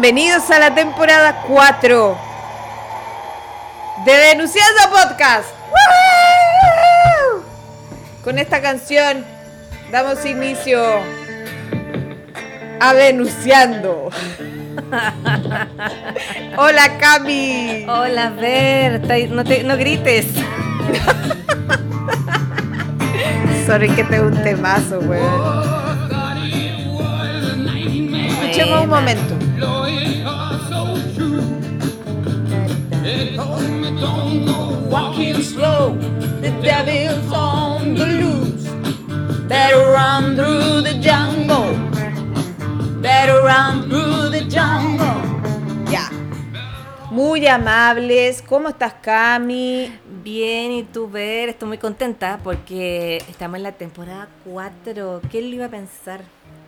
Bienvenidos a la temporada 4 de Denunciando Podcast. ¡Woo! Con esta canción damos inicio a Denunciando. Hola Cami. Hola, Ver, no, te, no grites. Sorry que te un temazo, weón. Escuchemos un momento. Walking slow, the devil's on the loose. Better run through the jungle. Better run through the jungle. Ya. Muy amables. ¿Cómo estás, Cami? Bien, y tú, Ver, estoy muy contenta porque estamos en la temporada 4. ¿Qué le iba a pensar?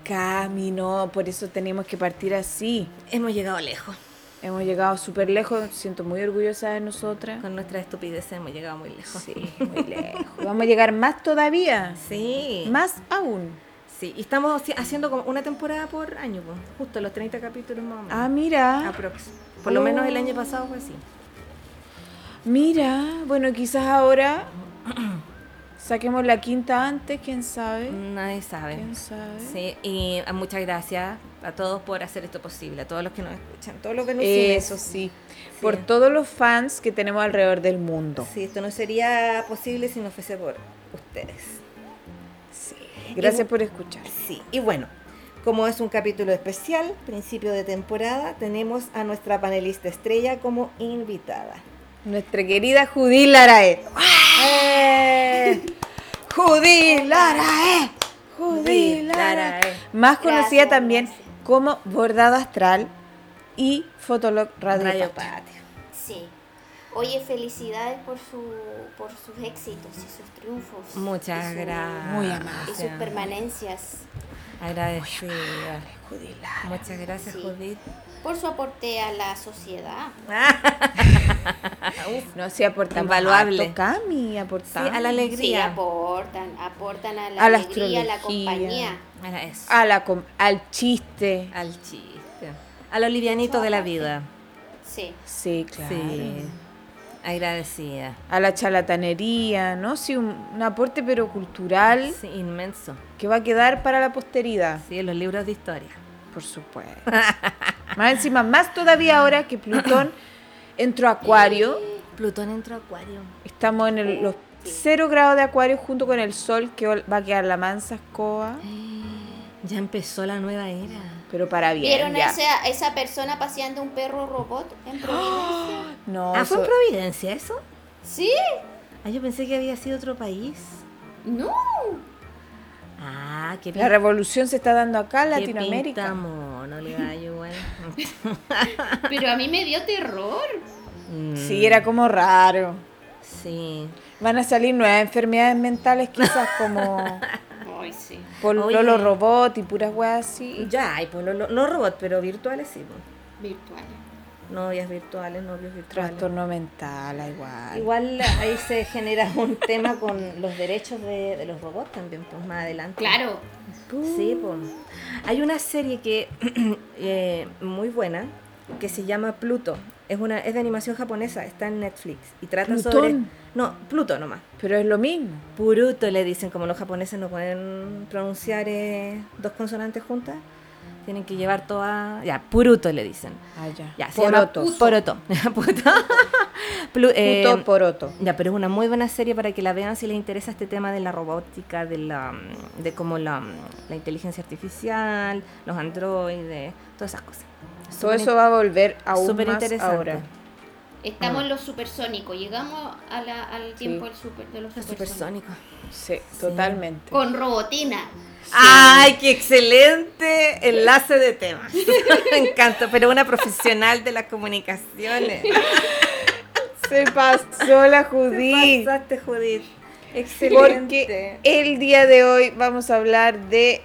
Cami, no, por eso tenemos que partir así. Hemos llegado lejos. Hemos llegado súper lejos, siento muy orgullosa de nosotras. Con nuestra estupidez hemos llegado muy lejos. Sí, muy lejos. Vamos a llegar más todavía. Sí. Más aún. Sí, y estamos haciendo como una temporada por año, pues, justo los 30 capítulos más o menos. Ah, mira. Aprox. Por lo menos el año pasado fue así. Mira, bueno, quizás ahora saquemos la quinta antes, quién sabe. Nadie sabe. ¿Quién sabe? Sí, y ah, muchas gracias a todos por hacer esto posible, a todos los que nos escuchan, todos los que nos Eso sí. Por todos los fans que tenemos alrededor del mundo. Sí, esto no sería posible si no fuese por ustedes. Sí. Gracias por escuchar. Sí, y bueno, como es un capítulo especial, principio de temporada, tenemos a nuestra panelista estrella como invitada. Nuestra querida Judí Larae. ¡Eh! Larae. Judí Larae. Más conocida también como Bordado Astral y Fotolog Radio, Radio Patio. Patio. Sí. Oye, felicidades por, su, por sus éxitos y sus triunfos. Muchas Y su- gracias. Muy amable. Y sus permanencia Agradecida. Lara. Muchas gracias, Sí. Judith. Por su aporte a la sociedad. No, sí aportamos Invaluable. harto, Cami, aportamos. Sí, a la Sí, alegría. aportan, aportan a la A la alegría, a la compañía. Era eso. A la com- al chiste. Al chiste. A lo livianito de la vida. Sí. Sí, claro. Sí. Agradecida. A la charlatanería, ¿no? Sí, un, un aporte pero cultural Sí, inmenso. que va a quedar para la posteridad, Sí, en los libros de historia. Por supuesto. más encima, más todavía ahora que Plutón entró a Acuario. Plutón entró a Acuario. Estamos en el- los cero grados de Acuario junto con el Sol que va a quedar la mansa escoba, Ya empezó la nueva era. pero para bien. ¿Vieron ya. a esa, esa persona paseando un perro robot en Providencia? No, ah, ¿fue en Providencia eso? ¿Sí? Ah, yo pensé que había sido otro país. No. Ah, qué la revolución se está dando acá en Latinoamérica. le igual. Pero a mí me dio terror. Mm, Sí, era como raro. Sí. Van a salir nuevas enfermedades mentales, quizás como Ay, sí. los robots y puras weas así. Ya, hay, pues, no, robots, pero virtuales sí. pues. Novias virtuales, novios virtuales. Trastorno mental, igual. Igual ahí se genera un tema con los derechos de, de los robots también, pues más adelante. Claro. Sí, pues. Hay una serie que eh, muy buena que se llama Pluto. Es una es de animación japonesa, está en Netflix y trata sobre ¿Plutón? no Pluto nomás. Pero es lo mismo. Puruto le dicen como los japoneses no pueden pronunciar eh, dos consonantes juntas, tienen que llevar toda ya Puruto le dicen. Ah, ya. Ya, se llama Poroto. Poroto. Puto. Plu- eh, Puto poroto. ya, pero es una muy buena serie para que la vean si les interesa este tema de la robótica, de la de como la, la inteligencia artificial, los androides, todas esas cosas. Todo eso va a volver aún súper más interesante. ahora. Estamos en los supersónicos. Llegamos a la- al tiempo del super, de los Los supersónicos. supersónicos. Sí, totalmente. Con robotina. ¡Ay, qué excelente enlace de temas! Me encanta, pero una profesional de las comunicaciones. Se pasó la Judith. Pasaste, Judith. Excelente. Porque el día de hoy vamos a hablar de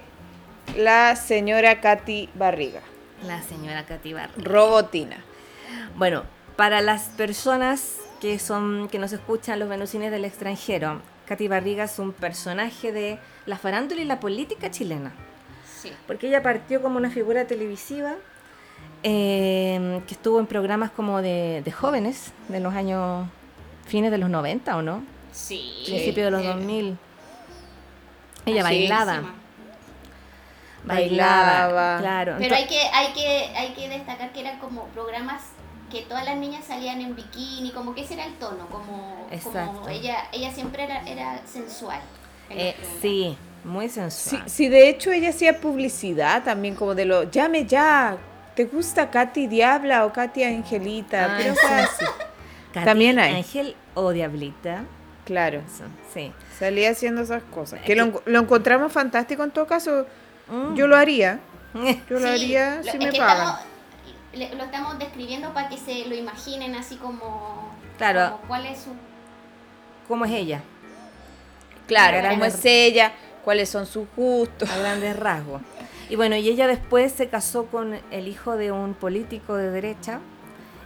la señora Katy Barriga, La señora Katy Barriga. robotina. Bueno, para las personas que son que nos escuchan los venusines del extranjero, Katy Barriga es un personaje de la farándula y la política chilena. Sí. Porque ella partió como una figura televisiva eh, que estuvo en programas como de, de jóvenes de los años fines de los 90 o no, Sí. principio de los Eh, 2000. Ella bailaba, bailaba, Bailaba. claro. Pero hay que, hay que, hay que destacar que eran como programas que todas las niñas salían en bikini, como que ese era el tono, como, como ella, ella siempre era, era sensual. Eh, sí, muy sensual. sí, de hecho ella hacía publicidad también como de lo, llame ya, ¿te gusta Katy Diabla o Katy Angelita? Ah, Pero sí. así. Katy, también hay. Ángel o Diablita. Claro, Eso, sí. salía haciendo esas cosas. Que lo, en- lo encontramos fantástico en todo caso, Mm. yo lo haría. Yo lo Sí, haría lo- si es me pagan. estamos- lo estamos describiendo para que se lo imaginen así como, Claro. como cuál es su ¿Cómo es ella? Claro, cómo es ella, cuáles son sus gustos. A grandes rasgos. Y bueno, y ella después se casó con el hijo de un político de derecha.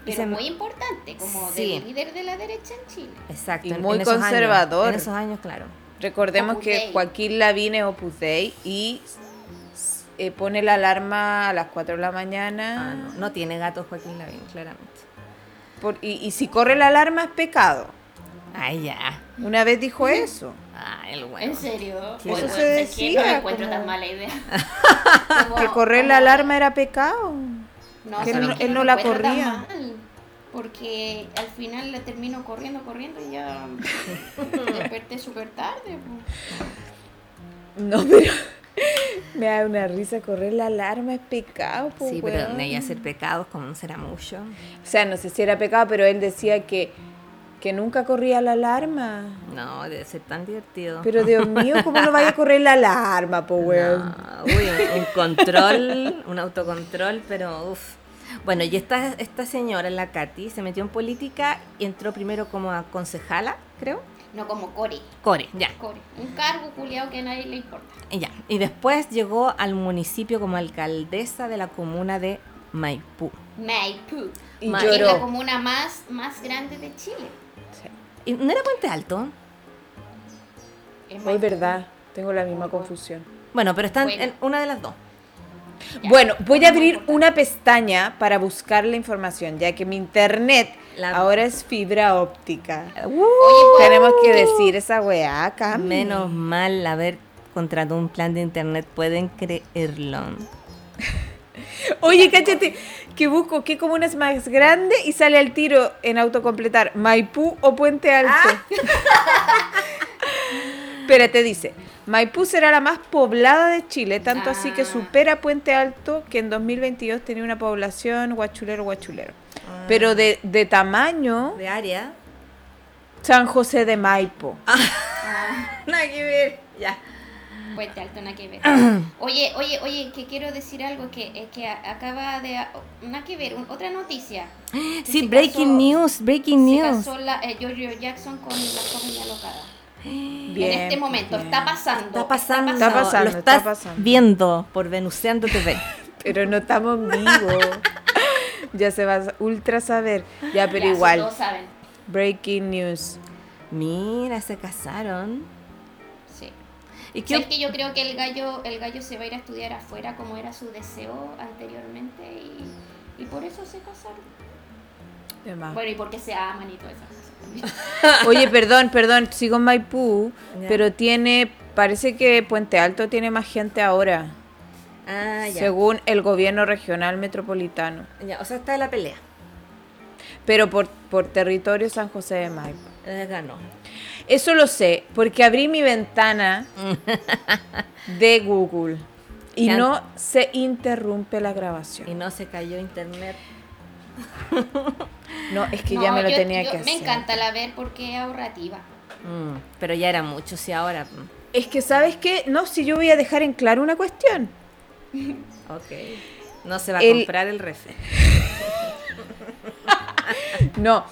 pero se- muy importante, como Sí. del líder de la derecha en Chile. Exacto. Y en- muy en esos años. conservador. en esos años, claro. Recordemos Opus que. Joaquín Lavín es Opus Dei y eh, pone la alarma a las 4 de la mañana. Ah, no, no tiene gatos Joaquín Lavín, claramente. por- y, y si corre la alarma es pecado. Ay, ya. Una vez dijo eso. Ah, el ¿En bueno. serio? Sí. Oye, Eso bueno, se es que decía, no encuentro como- tan mala idea. Como- Que correr la alarma era pecado. No, que él no la corría. mal, porque al final le termino corriendo, corriendo y ya desperté súper tarde. po. No, pero me da una risa correr la alarma es pecado. po, Sí, pero weón. de ella hacer pecados, como no será mucho. O sea, no sé si era pecado, pero él decía que, que nunca corría la alarma. No, debe ser tan divertido. Pero Dios mío, ¿cómo no vaya a correr la alarma, po, weón? No, uy, un, un control, un autocontrol, pero uff. Bueno, y esta, esta señora, la Katy, se metió en política y entró primero como a concejala, creo. No como Core. Core, ya. Core. Un cargo culiado que a nadie le importa. y ya. Y después llegó al municipio como alcaldesa de la comuna de Maipú. Maipú. Y Ma- Es la comuna más, más grande de Chile. ¿Y no era Puente Alto? Es verdad, tengo la misma confusión. Bueno, pero está en- Bueno. en una de las dos. Ya. Bueno, voy a abrir una pestaña para buscar la información, ya que mi internet La- ahora es fibra óptica. Oye, pues, Tenemos que decir esa weá acá. Menos mal haber contratado un plan de internet, pueden creerlo. Oye, cállate, que busco qué comuna es más grande y sale al tiro en autocompletar Maipú o Puente Alto. Espérate, dice, Maipú será la más poblada de Chile, tanto así que Ah. supera Puente Alto, que en 2022 tenía una población guachulero, guachulero. Pero de, de tamaño, De área. San José de Maipo. Nada que ver. Ya. Nada que ver. Oye, oye, oye, que quiero decir algo que, es que acaba de... Nada que ver, un- otra noticia. Sí, breaking casó- news, breaking Se news. casó la, eh, Giorgio Jackson con la joven alocada. Bien, en este momento, bien. está pasando. Está pasando, Está pasando, lo está estás pasando. viendo por Venuseando TV. Pero no estamos en vivo. ya se va a ultra saber. Ya, pero Ya, igual. Todos saben. Breaking news. Mira, se casaron. ¿Y qué ¿Sabes que yo creo que el gallo, el gallo se va a ir a estudiar afuera como era su deseo anteriormente y, y por eso se casaron. Bueno, y porque se aman y todas esas cosas. también. Oye, perdón, perdón, sigo en Maipú, pero tiene, parece que Puente Alto tiene más gente ahora, Ah, ya. según el gobierno regional metropolitano, Ya, O sea, está en la pelea. pero por, por territorio San José de Maipo. Eh, ganó. Eso lo sé, porque abrí mi ventana de Google y no se interrumpe la Y grabación. no se cayó internet. No, es que No, ya me lo yo- tenía yo- que Me hacer. encanta la ver porque es ahorrativa. Mm, pero ya era mucho, sí, ahora. Es que, ¿sabes qué? No, si yo voy a dejar en claro una cuestión. Ok. No se va a El- comprar el refri. No.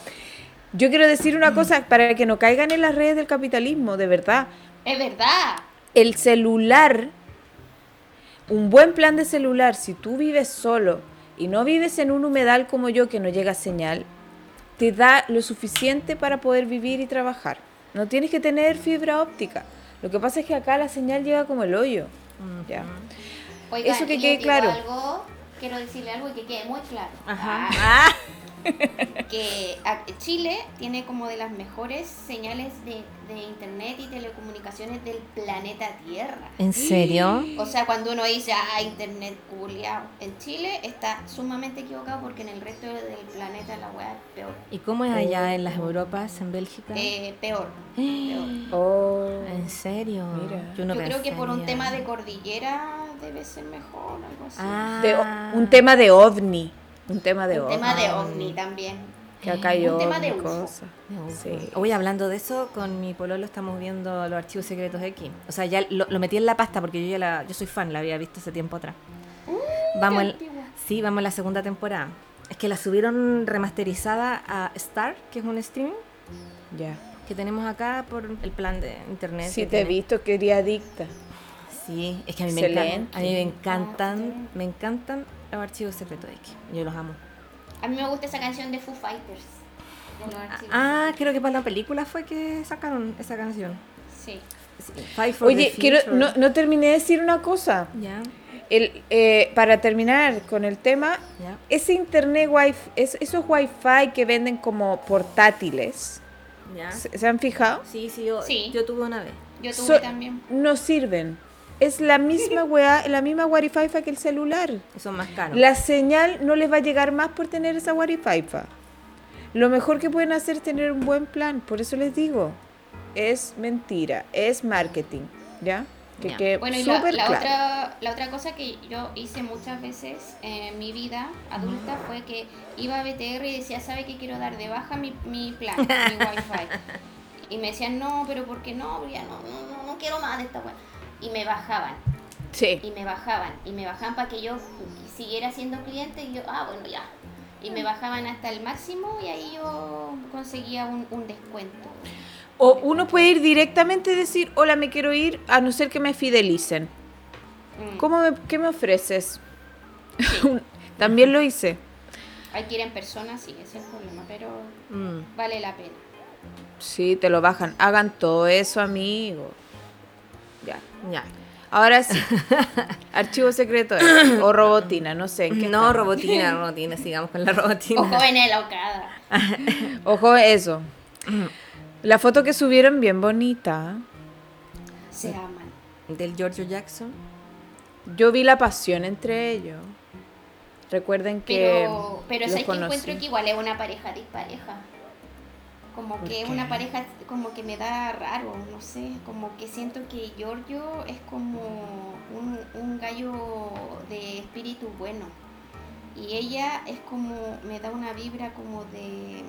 Yo quiero decir una cosa para que no caigan en las redes del capitalismo, de verdad. Es verdad. El celular, un buen plan de celular, si tú vives solo y no vives en un humedal como yo que no llega señal, te da lo suficiente para poder vivir y trabajar. No tienes que tener fibra óptica. Lo que pasa es que acá la señal llega como el hoyo. Ya. Oigan, Eso que quede claro. algo, quiero decirle algo y que quede muy claro. Ajá. Ah, Ah. que Chile tiene como de las mejores señales de, de internet y telecomunicaciones del planeta Tierra. ¿En serio? O sea, cuando uno dice, ah, internet culiao, en Chile está sumamente equivocado porque en el resto del planeta la weá es peor. ¿Y cómo es allá en las Europas, en Bélgica? Eh, peor. peor. Oh. ¿En serio? Mira. no Yo creo que por un tema de cordillera debe ser mejor, algo así. Ah. De- un tema de ovni. Un tema de un ovni. tema de ovni también. Que acá hay Un tema de ovni, UFO. cosas. Sí. Hoy hablando de eso, con mi pololo estamos viendo los archivos secretos X. O sea, ya lo, lo metí en la pasta porque yo ya la, yo soy fan, la había visto hace tiempo atrás. vamos, al- antigua. sí, vamos a la segunda temporada. Es que la subieron remasterizada a Star, que es un streaming Ya. que tenemos acá por el plan de internet. Sí, te he tiene. visto que eres adicta. Sí, es que a mí me encantan, a mí me encantan, me encantan los archivos secretos X. Yo los amo. A mí me gusta esa canción de Foo Fighters. de archivos. Ah, creo que para la película fue que sacaron esa canción. Sí. Oye, the quiero, no, no terminé de decir una cosa. Ya, El, eh, para terminar con el tema, ya. ese internet wifi, es, esos wifi que venden como portátiles, ya. ¿se, se han fijado? Sí, sí, yo, Sí. yo tuve una vez. Yo tuve So- también. No sirven. Es la misma weá, la misma wifi que el celular. Son más caros. La señal no les va a llegar más por tener esa wifi. Lo mejor que pueden hacer es tener un buen plan. Por eso les digo, es mentira, es marketing, ¿ya? Que quede Bueno, y la, súper la claro. otra, la otra cosa que yo hice muchas veces en mi vida adulta fue que iba a BTR y decía, ¿sabe que quiero dar de baja mi, mi plan, mi wifi? Y me decían, no, pero ¿por qué no? Ya no, no, no, no quiero más de esta web. Y me bajaban, Sí. y me bajaban, y me bajaban para que yo siguiera siendo cliente y yo, ah, bueno, ya. Y me bajaban hasta el máximo y ahí yo conseguía un, un descuento. O uno puede ir directamente y decir, hola, me quiero ir, a no ser que me fidelicen. Mm. ¿Cómo me, ¿Qué me ofreces? También lo hice. Hay que ir en persona, sí, ese es el problema, pero Mm. vale la pena. Sí, te lo bajan. Hagan todo eso, amigo. Ya. Ya. Ahora sí. Archivo secreto o robotina, no sé. ¿en qué No, estamos? robotina, robotina, sigamos con la robotina. O jóvenes locada. Ojo, eso. La foto que subieron bien bonita. Se aman. Del Giorgio Jackson. Yo vi la pasión entre ellos. Recuerden que Pero, pero los ¿sabes que encuentro que igual es una pareja dispareja? Como ¿Por que es una pareja como que me da raro, no sé, como que siento que Giorgio es como un, un gallo de espíritu bueno. Y ella es como, me da una vibra como de...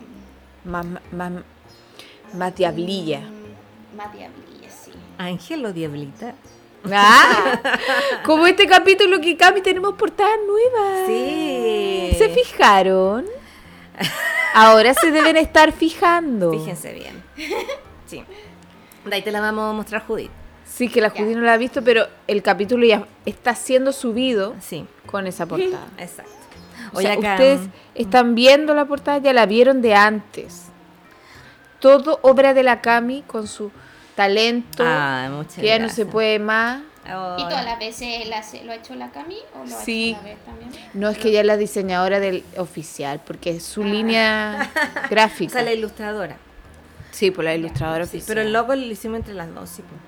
Más, más, más diablilla. mm, más diablilla, sí. Ángel o Diablita. Ah, como este capítulo que Cami tenemos portadas nuevas. Sí. ¿Se fijaron? Ahora se deben estar fijando. Fíjense bien. Sí. De ahí te la vamos a mostrar Judith. Sí, que la. Judy no la ha visto, pero el capítulo ya está siendo subido Sí, con esa portada. exacto. O Oye, sea, acá, ustedes están viendo la portada, ya la vieron de antes. Todo obra de la Cami con su talento, Ah, muchas que ya no se puede más. ¿Y todas las veces la lo ha hecho la Cami o lo Sí. ha hecho vez también? No es que ella es la diseñadora del oficial, porque es su Ah. línea O gráfica. sea, la ilustradora. Sí, por la ilustradora Sí, oficial. pero el logo lo hicimos entre las dos, sí. pues.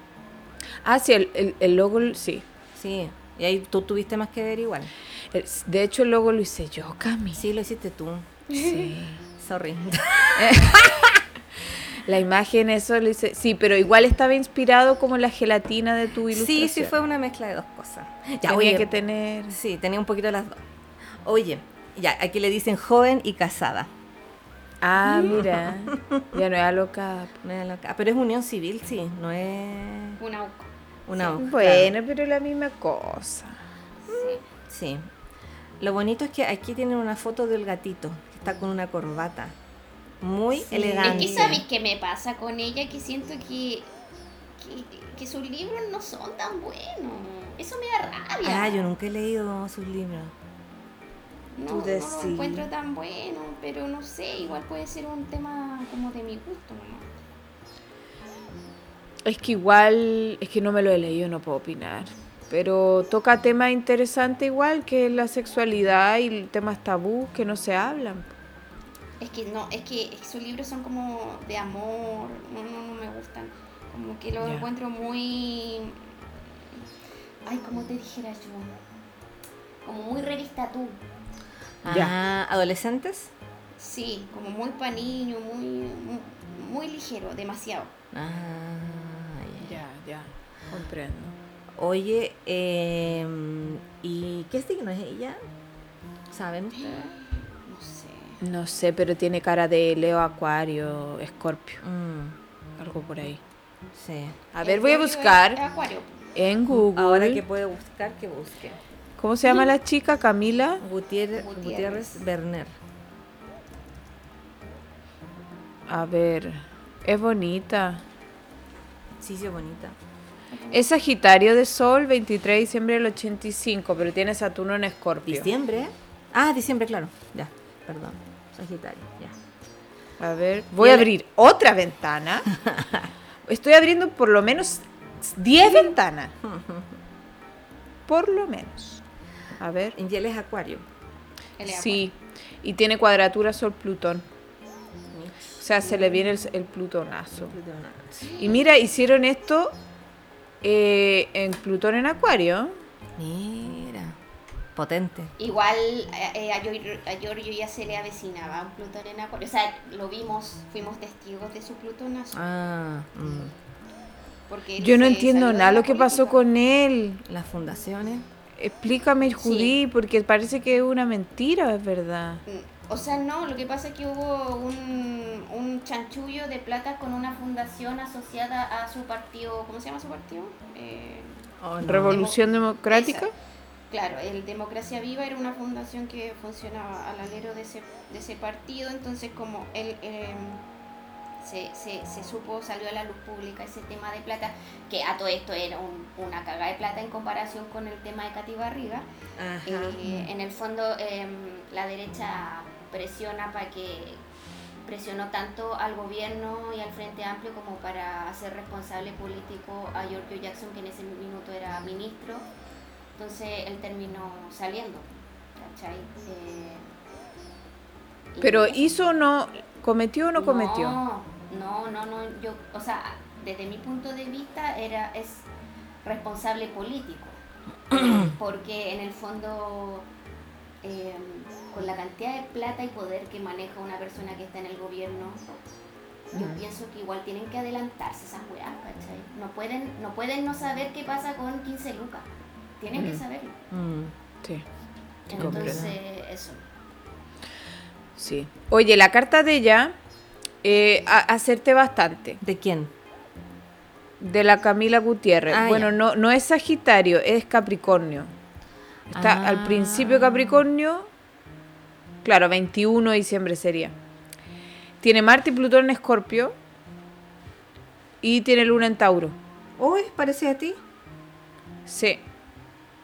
Ah, sí, el, el- el logo, sí. Sí. Y ahí tú tuviste más que ver igual. El- De hecho, el logo lo hice yo, Cami. Sí, lo hiciste tú. Sí. Sorry. La imagen, eso lo hice. Sí, pero igual estaba inspirado como la gelatina de tu ilustración. Sí, sí, fue una mezcla de dos cosas. Ya, Tenía oye, que tener. Sí, tenía un poquito de las dos. Oye, ya, aquí le dicen joven y casada. Ah, mira. ya no es alocada. No es loca. Ah, pero es unión civil, sí, no es... Una Una voz, Bueno, pero la misma cosa. Sí. Sí. Lo bonito es que aquí tienen una foto del gatito, que está con una corbata. Muy Es elegante. que sabes qué me pasa con ella, que siento que, que, que sus libros no son tan buenos. Eso me da rabia. Ah, yo nunca he leído sus libros. no, tú no decís. lo encuentro tan bueno, pero no sé, igual puede ser un tema como de mi gusto nomás. Es que igual, es que no me lo he leído, no puedo opinar. Pero toca temas interesantes igual, que es la sexualidad y temas tabú que no se hablan. Es que no, es que, es que sus libros son como de amor, no, no, no me gustan. Como que los Ya. encuentro muy. Ay, como te dijera yo. Como muy revista tú. Ya. Ah, ¿adolescentes? Sí, como muy pa' niño, muy, muy, muy ligero, demasiado. Ah, ya. Ya, ya, comprendo. Oye, eh, ¿y qué signo es ella? ¿Saben ustedes? No sé. Pero tiene cara de Leo, Acuario, Escorpio, Mm, algo por ahí. sí. A ver, voy a es buscar Acuario. en Google. Ahora que puede buscar, que busque. ¿Cómo se llama la chica? Camila. Gutiérrez, Gutiérrez. Gutiérrez Berner. A ver, es bonita. Sí, sí, es bonita. Es Sagitario de Sol, 23 de diciembre del 85, pero tiene Saturno en Escorpio. ¿Diciembre? Ah, diciembre, claro. Ya, perdón. Sagitario, ya. A ver, voy a abrir otra ventana. Estoy abriendo por lo menos 10 ventanas. Por lo menos. A ver. Y él es Acuario. Sí, y tiene cuadratura Sol-Plutón. O sea, se le viene el, el plutonazo. Y mira, hicieron esto eh, en Plutón en Acuario. Potente. Igual eh, eh, a, Gior- a Giorgio ya se le avecinaba un Plutón en Acuario. O sea, lo vimos, fuimos testigos de su Plutonazo. Ah, mm. Porque Yo no entiendo nada lo que pasó con él. las fundaciones. Explícame, Judy, porque parece que es una mentira, es verdad. Mm, O sea, no, lo que pasa es que hubo un, un chanchullo de plata con una fundación asociada a su partido. ¿Cómo se llama su partido? Eh, Oh, no. Revolución Democrática. esa. Claro, el Democracia Viva era una fundación que funcionaba al alero de ese, de ese partido, entonces como él eh, se, se, se supo, salió a la luz pública ese tema de plata, que a todo esto era un- una cagada de plata en comparación con el tema de Cati Barriga. Eh, en el fondo em, la derecha presiona para que presionó tanto al gobierno y al Frente Amplio como para hacer responsable político a Giorgio Jackson que en ese minuto era ministro entonces él terminó saliendo ¿cachai? Eh, Pero hizo o no, cometió o no cometió. No, no, no, no, yo, o sea, desde mi punto de vista era es responsable político, porque en el fondo eh, con la cantidad de plata y poder que maneja una persona que está en el gobierno, yo pienso que igual tienen que adelantarse esas weas, ¿cachai? No pueden, no pueden no saber qué pasa con 15 lucas, tienen que saberlo. Mm. Sí. comprendo. Entonces, eso. Sí. Oye, la carta de ella, eh, a- acerté bastante. ¿De quién? De la Camila Gutiérrez. Ah, bueno, ya. no, no es Sagitario, es Capricornio. Está Ah. al principio Capricornio. Claro, 21 de diciembre sería. Tiene Marte y Plutón en Escorpio. Y tiene Luna en Tauro. Uy, parece a ti. Sí.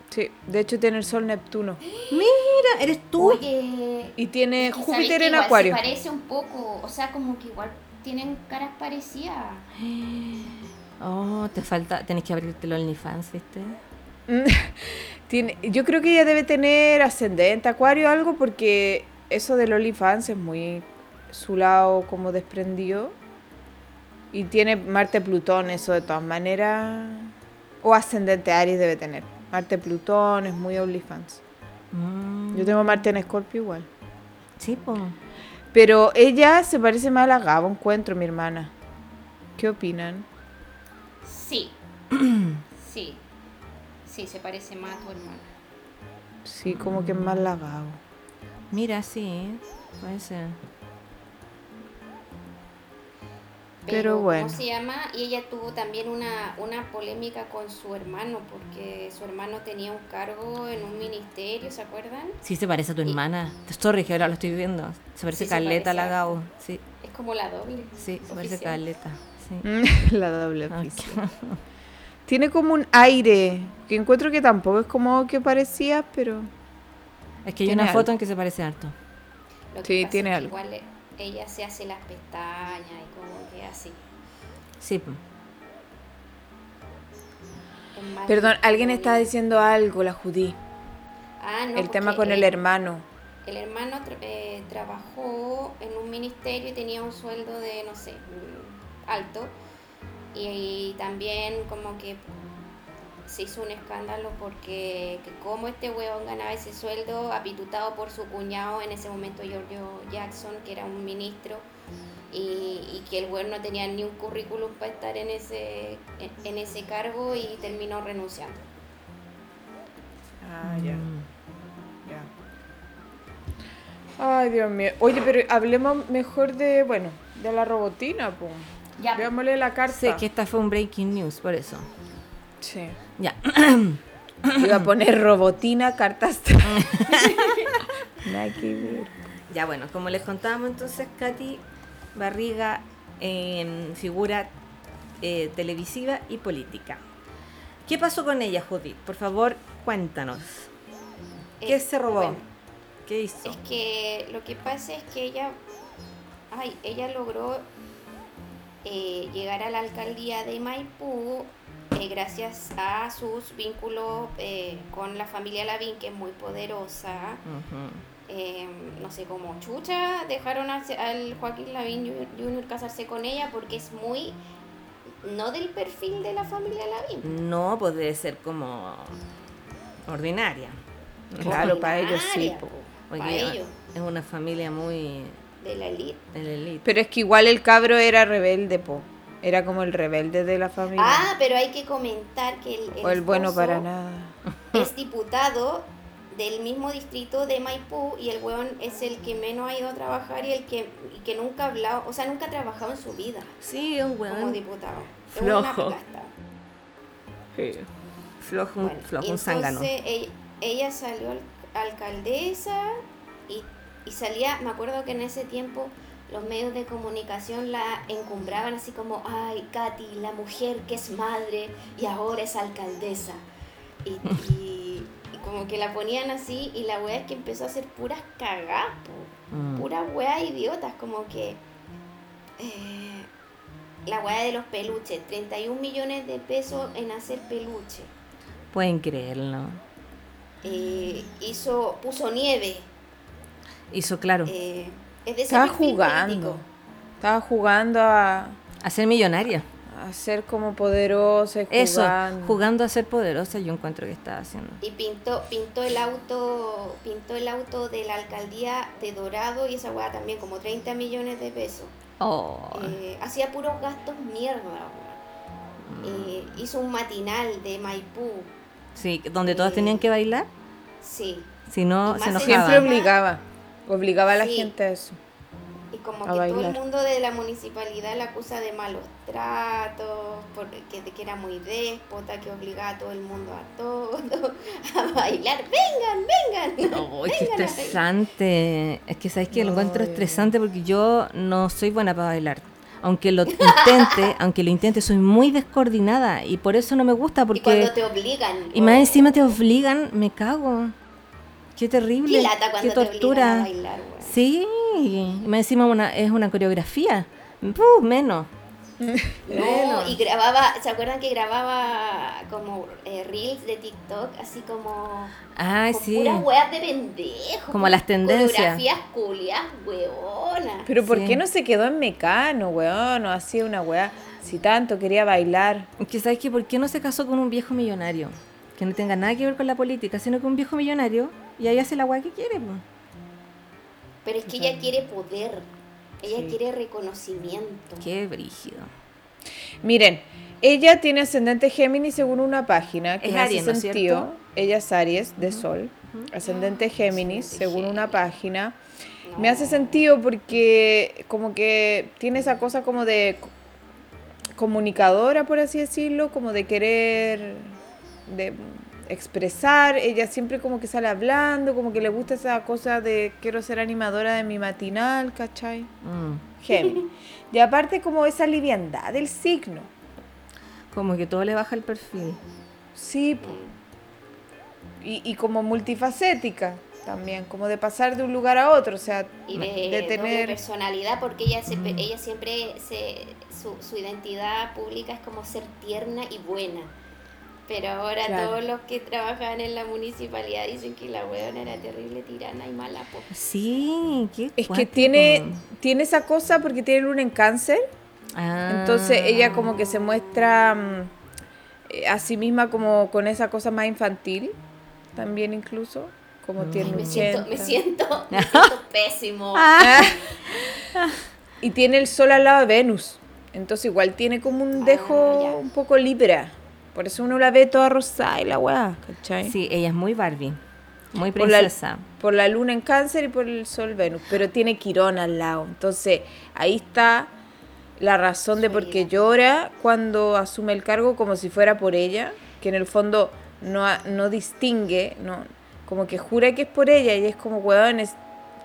Sí. De hecho, tiene el Sol Neptuno. Mira, eres tú. Oye, Y tiene Es que Júpiter en igual Acuario. Se parece un poco, o sea, como que igual tienen caras parecidas. Oh, te falta, tenés que abrirte el OnlyFans, ¿viste? Tiene, yo creo que ella debe tener ascendente Acuario o algo porque eso del OnlyFans es muy su lado como desprendido. Y tiene Marte Plutón, eso de todas maneras. O ascendente Aries debe tener. Marte Plutón es muy OnlyFans. Mm. Yo tengo Marte en Escorpio igual. Sí, pues. Pero ella se parece más a la Gabo, encuentro, mi hermana. ¿Qué opinan? Sí. sí. Sí, se parece más a tu hermana. Sí, como que es más la Gabo. Mira, sí, puede ser. Pero bueno. ¿Cómo se llama? Y ella tuvo también una, una polémica con su hermano, porque su hermano tenía un cargo en un ministerio, ¿se acuerdan? Sí, se parece a tu Y- hermana. Sorry, que ahora lo estoy viendo. Se parece Sí, caleta a la Gao. Sí, Es como la doble. sí, se parece caleta. Sí. La doble. Tiene como un aire que encuentro que tampoco es como que parecía, pero Es que hay Tiene una foto algo. en que se parece harto. Lo que Sí, pasa tiene es que algo. Igual ella se hace las pestañas y como que así. Sí, Perdón, alguien estaba diciendo algo, la judí. Ah, no, el tema con el hermano. El hermano tra- eh, trabajó en un ministerio y tenía un sueldo de, no sé, mm, alto. Y, también como que se hizo un escándalo porque que como este huevón ganaba ese sueldo apitutado por su cuñado en ese momento Giorgio Jackson, que era un ministro, y, y que el huevón no tenía ni un currículum para estar en ese, en, en ese cargo y terminó renunciando. Ah, ya. Mm. ya. Ay, Dios mío. Oye, pero hablemos mejor de, bueno, de la robotina, pues. Ya. Veámosle la carta. Sé que esta fue un breaking news, por eso. Sí. Ya. Iba a poner robotina, cartas. Ya bueno, como les contábamos entonces, Katy Barriga en figura eh, televisiva y política. ¿Qué pasó con ella, Judith? Por favor, cuéntanos. ¿Qué Eh, se robó? bueno, ¿Qué hizo? Es que lo que pasa es que ella, ay, ella logró eh, llegar a la alcaldía de Maipú eh, gracias a sus vínculos eh, con la familia Lavín, que es muy poderosa. Eh, no sé cómo chucha dejaron al, al Joaquín Lavín Jr. casarse con ella porque es muy no del perfil de la familia Lavín. No, pues debe ser como ordinaria. Claro, para ellos sí. Porque para ellos, es una familia muy de la elite. el elite. Pero es que igual el cabro era rebelde, po. Era como el rebelde de la familia. Ah, pero hay que comentar que el, el o el bueno para nada. es diputado del mismo distrito de Maipú y el weón es el que menos ha ido a trabajar y el que, y que nunca ha hablado, o sea, nunca ha trabajado en su vida Sí, es un como weón diputado. Es una flojo. flojo, Bueno, flojo, un zángano. entonces ella, ella salió al- alcaldesa y, y salía, me acuerdo que en ese tiempo los medios de comunicación la encumbraban así como, ay, Katy, la mujer que es madre y ahora es alcaldesa. Y como que la ponían así y la wea es que empezó a hacer puras cagadas, po. Mm. puras weas idiotas, como que eh, la wea de los peluches, 31 millones de pesos en hacer peluche. Pueden creerlo. Eh, hizo, puso nieve. Hizo claro. eh, es de Estaba jugando. político. Estaba jugando a, A ser millonaria. A ser como poderosa y Eso, jugando. jugando a ser poderosa, yo encuentro que estaba haciendo. Y pintó, pintó el auto, pintó el auto de la alcaldía de Dorado y esa weá también como 30 millones de pesos. Oh, Eh, hacía puros gastos mierda. Eh, hizo un matinal de Maipú. sí, donde todos tenían que bailar, Sí. si no, se enojaban. Siempre obligaba. Obligaba a la Sí. gente a eso. Y como A que todo el mundo de la municipalidad la acusa de malos tratos, porque de que era muy déspota, que obligaba a todo el mundo a todo, a bailar. Vengan, vengan. Qué vengan bailar". estresante. Es que sabes que lo No, encuentro ya. estresante porque yo no soy buena para bailar. Aunque lo intente, aunque lo intente, soy muy descoordinada y por eso no me gusta Y porque cuando te obligan. y más encima te obligan, me cago. Qué terrible, Qué lata cuando qué te obligan a tortura. bailar. Sí, más encima una, es una coreografía. Puh, menos. No, y grababa, ¿se acuerdan que grababa como eh, reels de TikTok? Así como. Con sí. puras weas de pendejo. Como las tendencias. Coreografías culias, huevonas. Pero ¿por Sí. qué no se quedó en mecano, weón? O hacía una weá. Si tanto quería bailar. Que sabes que por qué no se casó con un viejo millonario, que no tenga nada que ver con la política, sino con un viejo millonario y ahí hace la weá que quiere, pues. Pero es que ella quiere poder. Ella Sí. quiere reconocimiento. Qué brígido. Miren, ella tiene ascendente Géminis según una página que Es me Aries, hace ¿no es sentido. Ella es Aries de Sol. Ascendente Géminis Ascendente según una Géminis. página. No. Me hace sentido porque como que tiene esa cosa como de comunicadora, por así decirlo, como de querer de expresar. Ella siempre como que sale hablando, como que le gusta esa cosa de quiero ser animadora de mi matinal, ¿cachai? Mm. Y aparte como esa liviandad del signo. Como que todo le baja el perfil. Sí, y, y como multifacética también, como de pasar de un lugar a otro, o sea, y de, tener... personalidad porque ella se- Mm. ella siempre se su, su identidad pública es como ser tierna y buena pero ahora Claro. todos los que trabajan en la municipalidad dicen que la weona era terrible tirana y mala po. Sí, qué Es que tiene, tiene esa cosa porque tiene luna en cáncer, Ah. entonces ella como que se muestra mm, eh, a sí misma como con esa cosa más infantil, también incluso, como Mm. tiene me siento me 80. siento me siento pésimo Ah. Y tiene el sol al lado de Venus. Entonces igual tiene como un Ah, dejo un poco libra. Por eso uno la ve toda rosada y la weá, ¿cachai? Sí, ella es muy Barbie. Muy Por la, princesa. por la luna en cáncer y por el sol Venus. Pero tiene Quirón al lado. Entonces ahí está la razón de por qué llora cuando asume el cargo como si fuera por ella. Que en el fondo no, no distingue, no, como que jura que es por ella y es como, weón, es-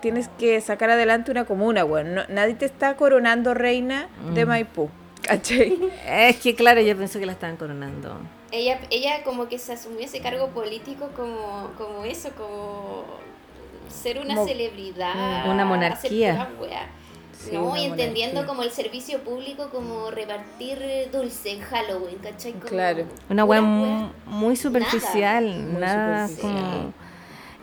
tienes que sacar adelante una comuna, weón. No- nadie te está coronando reina de Mm. Maipú. ¿Cachai? Es que claro, yo pensé que la estaban coronando. ella ella como que se asumió ese cargo político como como eso como ser una Como- celebridad Una hacer monarquía. Sí, no, una y entendiendo monarquía. como el servicio público como repartir dulce en Halloween, ¿cachai? Como Claro. Una puras wea weas. mu- muy superficial, Muy nada superficial. como...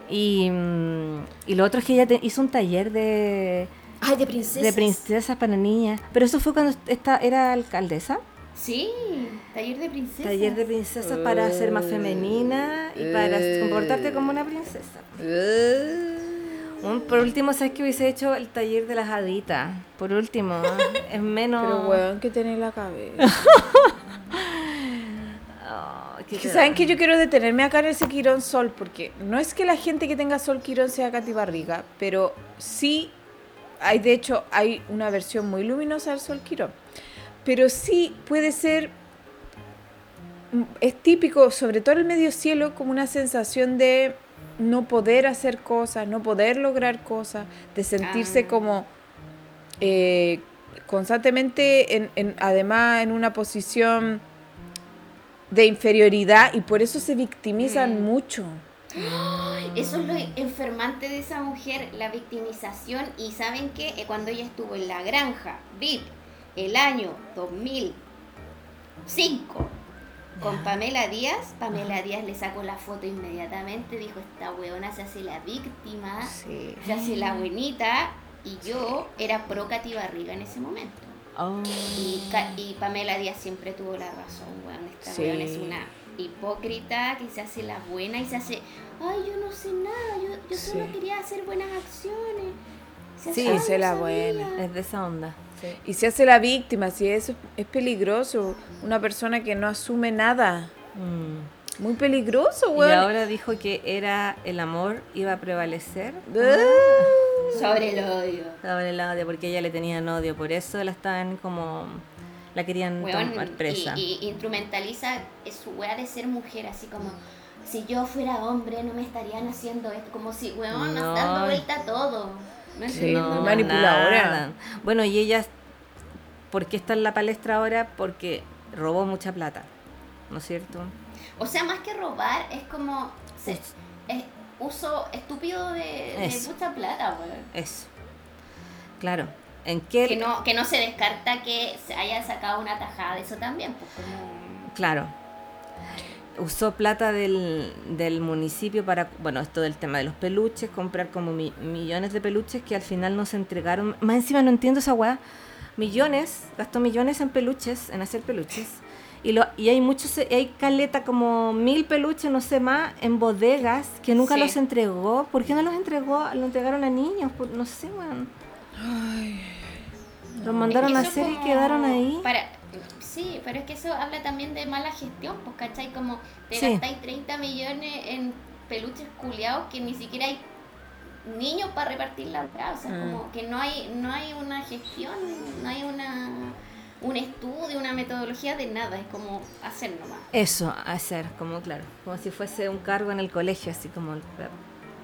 Y, mm, y lo otro es que ella te- hizo un taller de, Ay, de princesas. de princesas para niñas. Pero eso fue cuando esta, era alcaldesa. Sí, taller de princesas. Taller de princesas para ser más femenina y para comportarte como una princesa. Un- por último, ¿sabes que hubiese hecho el taller de las haditas? Por último, ¿eh? es menos... Pero weón, que tenés la cabeza. Saben que yo quiero detenerme acá en ese Quirón Sol, porque no es que la gente que tenga Sol Quirón sea Katy Barriga, pero sí hay, de hecho, hay una versión muy luminosa del Sol Quirón. Pero sí puede ser, es típico, sobre todo en el medio cielo, como una sensación de no poder hacer cosas, no poder lograr cosas, de sentirse Ah. como eh, constantemente, en, en- además, en una posición de inferioridad y por eso se victimizan Mm. mucho. Eso es lo enfermante de esa mujer, la victimización. Y saben que Eh, cuando ella estuvo en la granja, VIP, el año 2005, con Pamela Díaz, Pamela Díaz le sacó la foto inmediatamente, dijo, esta weona se hace la víctima, Sí. se hace la buenita. Y yo era pro Katy Barriga en ese momento. Oh. Y, Pamela Díaz siempre tuvo la razón, weón. Esta Sí. es una hipócrita que se hace la buena y se hace, ay, yo no sé nada, yo, yo solo Sí. quería hacer buenas acciones. Se Sí, hace, "Ay, se no la sabía". buena. Es de esa onda. Y se hace la víctima, si eso es peligroso. Una persona que no asume nada. Mm. Muy peligroso, Y weón. ahora dijo que era el amor iba a prevalecer Ah. Sobre el odio. sobre el odio porque ella le tenían odio, por eso la estaban como la querían Weón, tomar presa. y, y instrumentaliza su weá de ser mujer, así como, si yo fuera hombre no me estarían haciendo esto, como si, weón, No. dando vuelta todo. No Sí, manipuladora. nada. Bueno, y ella, ¿por qué está en la palestra ahora? Porque robó mucha plata, ¿no es cierto? O sea, más que robar, es como se- Es- uso estúpido de, de mucha plata, weón. Eso. Claro. ¿En qué? Que no, que no se descarta que se haya sacado una tajada de eso también, pues como... Claro. Usó plata del, del municipio para, bueno, esto del tema de los peluches, comprar como mi- millones de peluches que al final no se entregaron. Más encima no entiendo esa weá. Millones, gastó millones en peluches, en hacer peluches. Y, lo, y hay muchos, y hay caleta como mil peluches, no sé más, en bodegas que nunca Sí. los entregó. ¿Por qué no los entregó? Lo entregaron a niños, por- no sé, weón. Los mandaron a hacer y quedaron ahí. Para, sí, pero es que eso habla también de mala gestión, pues, ¿cachai? Como te Sí. gastáis 30 millones en peluches culiados que ni siquiera hay niños para repartir la weá, o sea, Mm. como que no hay, no hay una gestión, no hay una un estudio, una metodología de nada, es como hacer nomás. Eso, hacer, como claro, como si fuese un cargo en el colegio, así como el-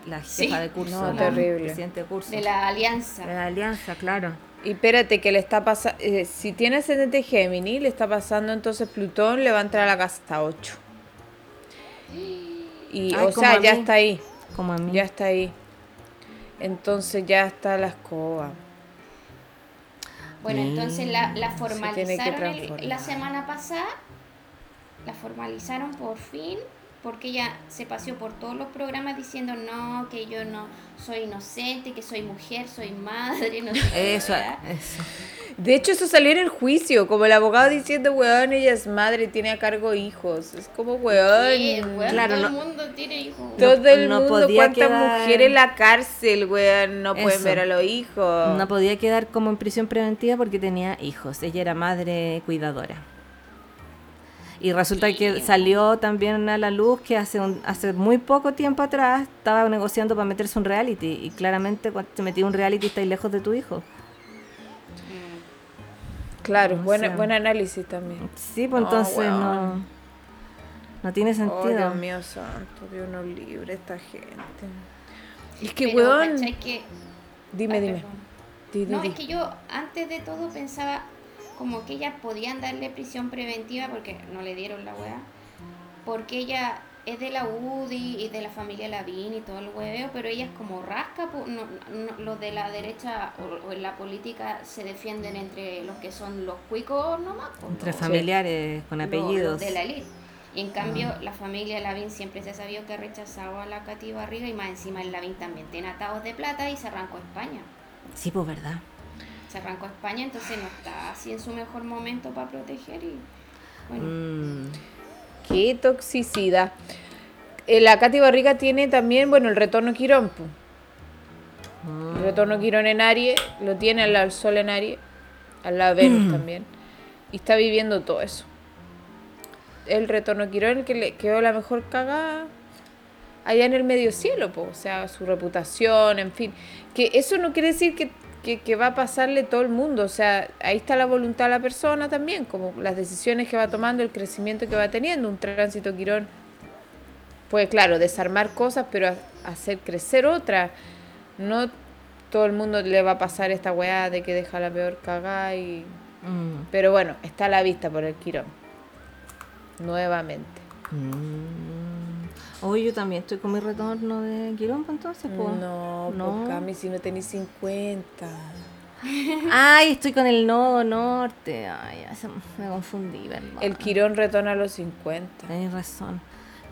la jefa Sí. de curso, No, la terrible. presidente de curso. De la alianza. De la alianza, claro. Y espérate, que le está pasando. si tiene ascendente Géminis, le está pasando entonces Plutón, le va a entrar a la casa 8. Y, Ay, o sea, ya está ahí. Como a mí. Ya está ahí. Entonces ya está la escoba. Bueno, entonces la, la Se tiene que formalizaron el- la semana pasada, la formalizaron por fin, porque ella se paseó por todos los programas diciendo no, que yo no soy inocente, que soy mujer, soy madre, no sé qué, Eso, ¿verdad? eso. De hecho, eso salió en el juicio, como el abogado diciendo, weón, ella es madre y tiene a cargo hijos. Es como, weón. Sí, weón, Claro, todo no- el mundo tiene hijos. Todo No- el no mundo, podía cuántas quedar- mujeres en la cárcel, weón, no pueden ver a los hijos. No podía quedar como en prisión preventiva porque tenía hijos. Ella era madre cuidadora. Y resulta que salió también a la luz que hace, un- hace muy poco tiempo atrás estaba negociando para meterse un reality. Y claramente cuando te metí un reality estáis lejos de tu hijo. Claro, O buen, sea. buen análisis también. Sí, pues No, entonces no, no tiene Oh, sentido. Dios mío santo, Dios nos libre esta gente. Es que, Pero, weón, dime, Ay, dime. perdón. Di, di, No, di. es que yo antes de todo pensaba como que ellas podían darle prisión preventiva porque no le dieron la weá. Porque ella es de la UDI y de la familia Lavín y todo el hueveo, pero ella es como rasca. No, no- los de la derecha o, o en la política se defienden entre los que son los cuicos nomás. po, Entre los- familiares con apellidos. los de la elite. Y en cambio, la familia Lavín siempre se ha sabido que ha rechazado a la Cati Barriga y más encima el Lavín también tiene atados de plata y se arrancó a España Sí, pues verdad. Se arrancó a España, entonces no está así en su mejor momento para proteger y bueno, Mm. Qué toxicidad. Eh, la Katy Barriga tiene también, bueno, el retorno Quirón. po. El retorno Quirón en Aries, lo tiene al Sol en Aries, al lado de Venus también. Y está viviendo todo eso. El retorno Quirón que le quedó la mejor cagada allá en el medio cielo, po. o sea, su reputación, en fin. Que eso no quiere decir que, que, que va a pasarle todo el mundo, o sea, ahí está la voluntad de la persona también, como las decisiones que va tomando, el crecimiento que va teniendo, un tránsito Quirón puede, claro, desarmar cosas, pero ha- hacer crecer otras. No todo el mundo le va a pasar esta weá de que deja la peor cagada y... Mm. Pero bueno, está a la vista por el Quirón. Nuevamente. Mm. Hoy yo también estoy con mi retorno de Quirón, pues, entonces. No, no. Cami, si no tenés 50. Ay, estoy con el nodo norte. Ay, me confundí, ¿verdad? El Quirón retorna a los 50. Tenés razón.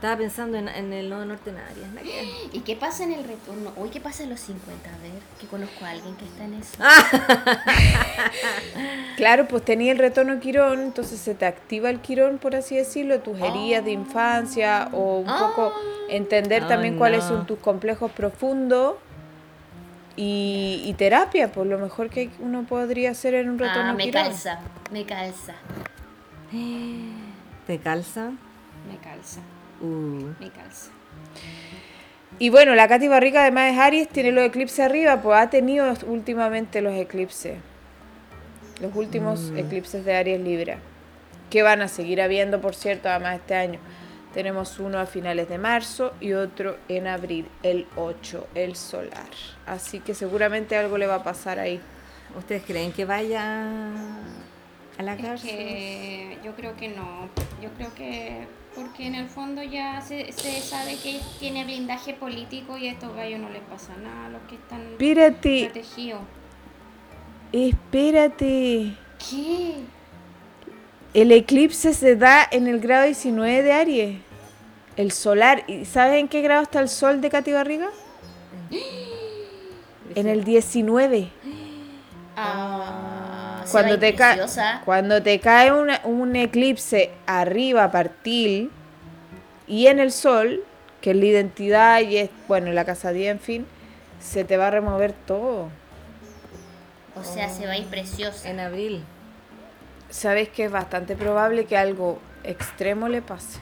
Estaba pensando en, en el nodo norte en que ver. ¿y qué pasa en el retorno? Uy, ¿qué pasa en los 50? A ver, que conozco a alguien que está en eso. Claro, pues tenía el retorno Quirón, entonces se te activa el Quirón, por así decirlo, tus heridas de infancia o un poco entender Ay, también cuáles no. son tus complejos profundos y, y terapia, pues lo mejor que uno podría hacer en un retorno Ah, me Quirón. calza, me calza, ¿Te calza? me calza, Uh. me calza. Y bueno, la Katy Barriga además es Aries, tiene los eclipses arriba, pues ha tenido últimamente los eclipses. Los últimos eclipses de Aries Libra. Que van a seguir habiendo, por cierto, además este año. Tenemos uno a finales de marzo y otro en abril, el 8, el solar. Así que seguramente algo le va a pasar ahí. ¿Ustedes creen que vaya a la Es que yo creo que no, yo creo que porque en el fondo ya se, se sabe que tiene blindaje político y a estos gallos no les pasa nada a los que están Espérate, protegidos. espérate. ¿Qué? El eclipse se da en el grado 19 de Aries. El solar. ¿Y sabes en qué grado está el sol de Katy Barriga? En el 19. Ah, Cuando te, cae, preciosa. cuando te cae una- un eclipse arriba, partil, y en el sol, que es la identidad y es, bueno, la casa 10, en fin, se te va a remover todo. O sea, se va a ir preciosa. En abril. Sabes que es bastante probable que algo extremo le pase.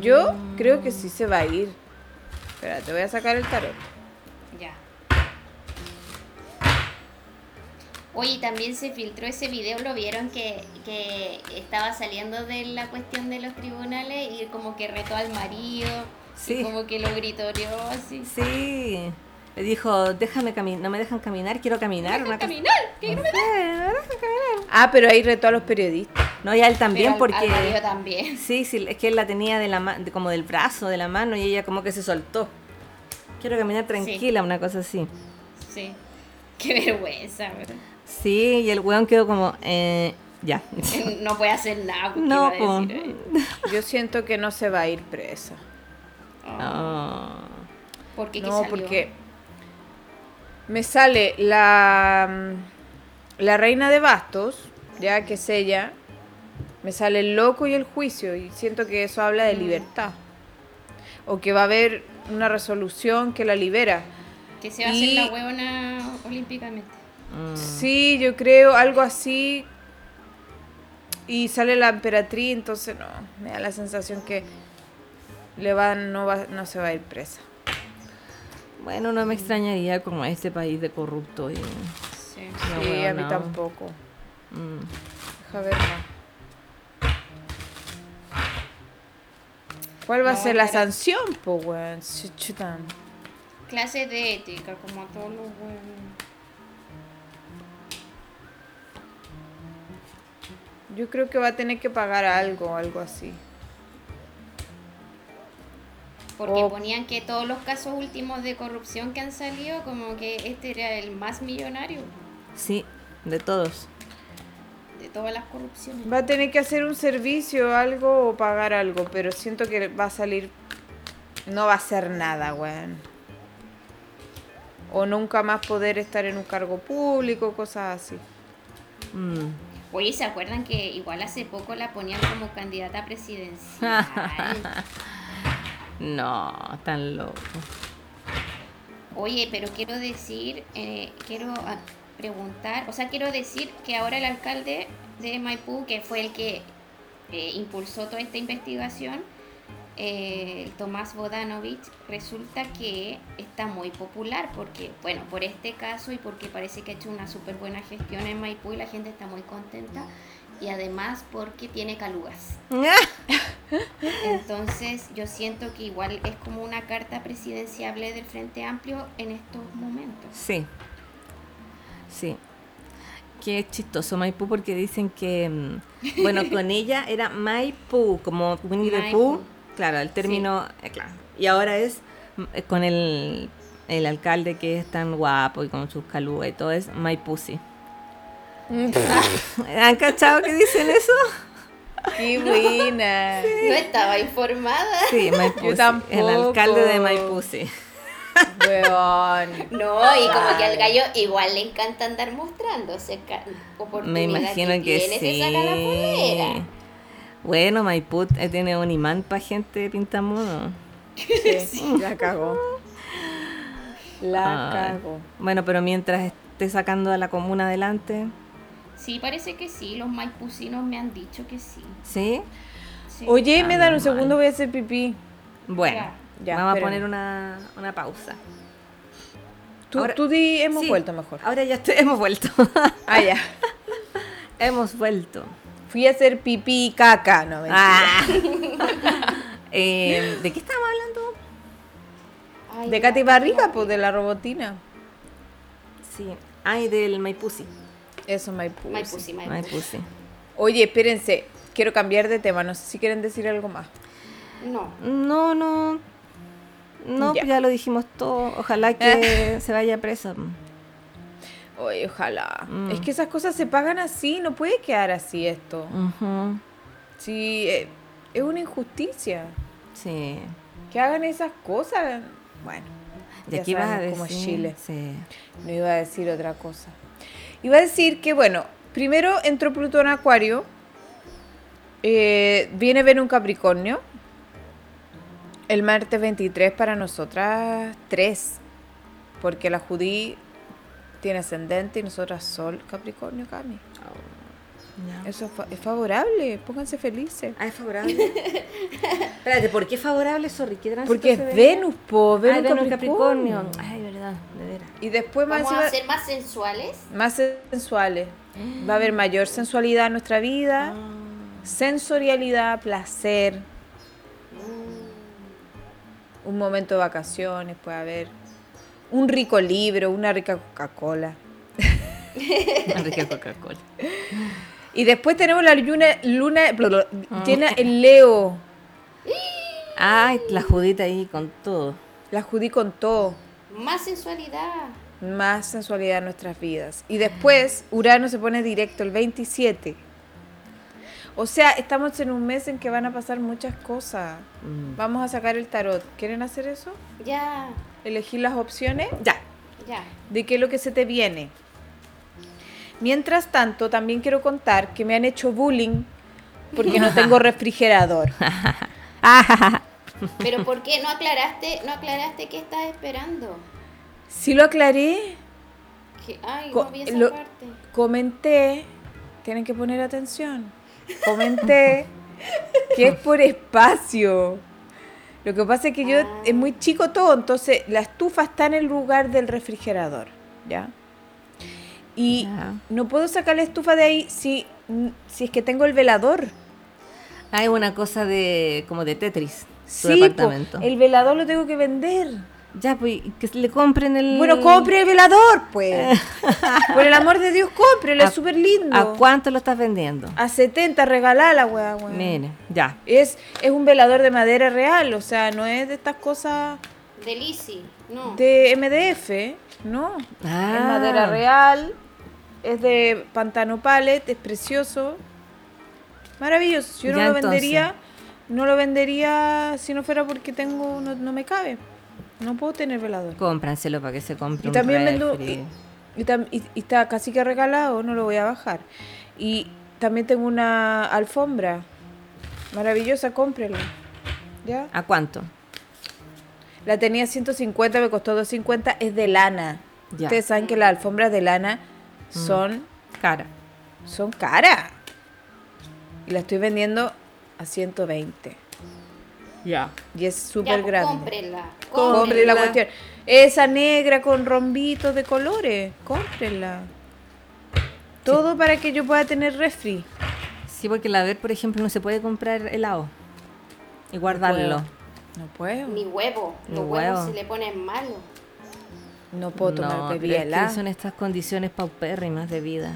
Yo creo que sí se va a ir. Espera, te voy a sacar el tarot. Oye, también se filtró ese video, lo vieron que, que estaba saliendo de la cuestión de los tribunales y como que retó al marido, Sí. y como que lo gritoreó así. Sí. Le dijo, déjame caminar, no me dejan caminar, quiero caminar. una cosa- ¡Caminar! que no me- Sí, me dejan caminar. Ah, pero ahí retó a los periodistas. No, y a él también Pero al- al marido porque... también. Sí, sí, es que él la tenía de la ma- de- como del brazo, de la mano, y ella como que se soltó. Quiero caminar tranquila, una cosa así. Sí. Qué vergüenza, ¿verdad? Sí, y el weón quedó como, eh, ya. No puede hacer nada. ¿qué No, iba a decir ahí? Yo siento que no se va a ir presa. Oh. ¿Por qué? ¿Qué No, salió? porque me sale la, mm, la reina de bastos, ya que es ella, me sale el loco y el juicio, y siento que eso habla de Mm. libertad. O que va a haber una resolución que la libera. Que se va a hacer la huevona olímpicamente. Mm. Sí, yo creo algo así. Y sale la emperatriz, entonces no, me da la sensación que le va, no, va, no se va a ir presa. Bueno, no me extrañaría como este país de corrupto y... Sí. No, sí, a mí no. tampoco. mm. Deja ver. ¿Cuál va a ser la pero- sanción, po, weón? Clases de ética, como a todos los huevos. Yo creo que va a tener que pagar algo, algo así. Porque O- ponían que todos los casos últimos de corrupción que han salido, como que este era el más millonario Sí, de todos. de todas las corrupciones. Va a tener que hacer un servicio, algo o pagar algo, pero siento que va a salir. No va a hacer nada, weón. O nunca más poder estar en un cargo público, cosas así. Mm. Oye, ¿se acuerdan que igual hace poco la ponían como candidata presidencial? No, tan loco. Oye, pero quiero decir, eh, quiero ah, preguntar, o sea, quiero decir que ahora el alcalde de Maipú, que fue el que eh, impulsó toda esta investigación, eh, Tomás Bodanovich, resulta que está muy popular porque, bueno, por este caso y porque parece que ha hecho una súper buena gestión en Maipú y la gente está muy contenta. Y además porque tiene calugas. Entonces yo siento que igual es como una carta presidenciable del Frente Amplio en estos momentos. Sí. Sí. Qué chistoso Maipú porque dicen que, mm, bueno, con ella era Maipú, como Winnie the. Pooh. Claro, el término, eh, claro. Y ahora es mm, eh, con el, el alcalde que es tan guapo y con sus calugas y todo, es Maipusi. ¿Han cachado que dicen eso? ¡Qué buena! No estaba informada. Sí. Yo tampoco. El alcalde de Maipusi. Weón. No, y como que al gallo igual le encanta andar mostrándose ca- Me oportunidad imagino que, tiene, se saca la sí. polera. Bueno, Maipú eh, tiene un imán para gente pintamono. Sí, la cagó. La cagó. Bueno, pero mientras esté sacando a la comuna adelante, Sí, parece que sí, los maipucinos me han dicho que sí. ¿sí? Sí. Oye, Ah, me dan un segundo, voy a hacer pipí. Bueno, Ya. Ya, vamos a poner una, una pausa. Tú, Ahora- tú di, hemos Sí, vuelto mejor. Ahora ya estoy- hemos vuelto. Ah, ya. hemos vuelto. Fui a hacer pipí y caca. No, mentira. Ah. Eh, ¿De qué estábamos hablando? Ay, De Katy Barriga, pues de la robotina. Sí. Ay, del Maipusi. Eso, Maipú. Maipusi, Maipusi. Maipusi. Oye, espérense. Quiero cambiar de tema. No sé si quieren decir algo más. No. No, no. No, Ya. pues ya lo dijimos todo. Ojalá que se vaya preso. Oye, ojalá. Mm. Es que esas cosas se pagan así. No puede quedar así esto. Sí, eh, es una injusticia. Sí. Que hagan esas cosas. Bueno, ¿Y ya aquí vas a decir? cómo es Chile. Sí. No iba a decir otra cosa. Iba a decir que, bueno, primero entró Plutón a Acuario. eh, viene Venus en Capricornio. El martes 23 para nosotras 3. Porque la Judí tiene ascendente y nosotras Sol Capricornio Cami. Ya. Eso es, fa- es favorable. Pónganse felices. Ah, es favorable. Espérate, ¿por qué favorable? Sorry, ¿qué Porque se es? Venus, po. Ah, Venus, Venus Capricornio. Capricornio. Ay, verdad. Ah, de veras. Y después más, Vamos a ser más sensuales. más sensuales. Va a haber mayor sensualidad en nuestra vida, sensorialidad, placer. Un momento de vacaciones puede haber. Un rico libro, una rica Coca-Cola. Enrique Coca-Cola. Y después tenemos la luna, luna bla, llena en Leo. Ay, la Judita ahí con todo. La Judy con todo. Más sensualidad. Más sensualidad en nuestras vidas. Y después Urano se pone directo el 27. O sea, estamos en un mes en que van a pasar muchas cosas. Mm. Vamos a sacar el tarot. ¿Quieren hacer eso? Ya, Elegir las opciones Ya. ya. de qué es lo que se te viene. Mientras tanto, también quiero contar que me han hecho bullying porque no tengo refrigerador. Pero ¿por qué no aclaraste, no aclaraste qué estás esperando? Si lo aclaré, Que, ay, Co- no vi esa lo- parte. comenté, tienen que poner atención, comenté que es por espacio. Lo que pasa es que yo Ah. es muy chico todo, entonces la estufa está en el lugar del refrigerador, ¿ya? Y no puedo sacar la estufa de ahí si, si es que tengo el velador. Hay una cosa de como de Tetris. Su Sí, po, departamento. el velador lo tengo que vender. Ya, pues, que le compren el. Bueno, compre el velador, pues. Por el amor de Dios, cómprelo, ¿A- es súper lindo. ¿A cuánto lo estás vendiendo? A 70, regalala, weá, weá. Mire, ya. Es, es un velador de madera real, o sea, no es de estas cosas De Lizzy, no. de MDF, no. Ah. Es madera real, es de pantano pallet, es precioso. Maravilloso. Yo no Ya, lo entonces. vendería, no lo vendería si no fuera porque tengo, no, no me cabe. No puedo tener velador. Cómpranselo para que se compre Y un también vendo, y, y tam- y- y está casi que regalado, no lo voy a bajar. Y también tengo una alfombra maravillosa, cómprela. ¿Ya? ¿A cuánto? La tenía 150, me costó 250, es de lana. Ya. Ustedes saben que las alfombras de lana son, Cara. son caras. Y la estoy vendiendo a 120. Ya. Y es súper pues, grande. Cómprenla. Compre la cómprenla. cuestión. Esa negra con rombitos de colores, cómprenla. Todo para que yo pueda tener refri. Sí, porque la ver, por ejemplo, no se puede comprar helado y guardarlo. No puedo. Ni huevo. Ni Los huevo. huevos se le ponen malos. No puedo tomar No, bebida pero es que helada. son estas condiciones paupérrimas de vida.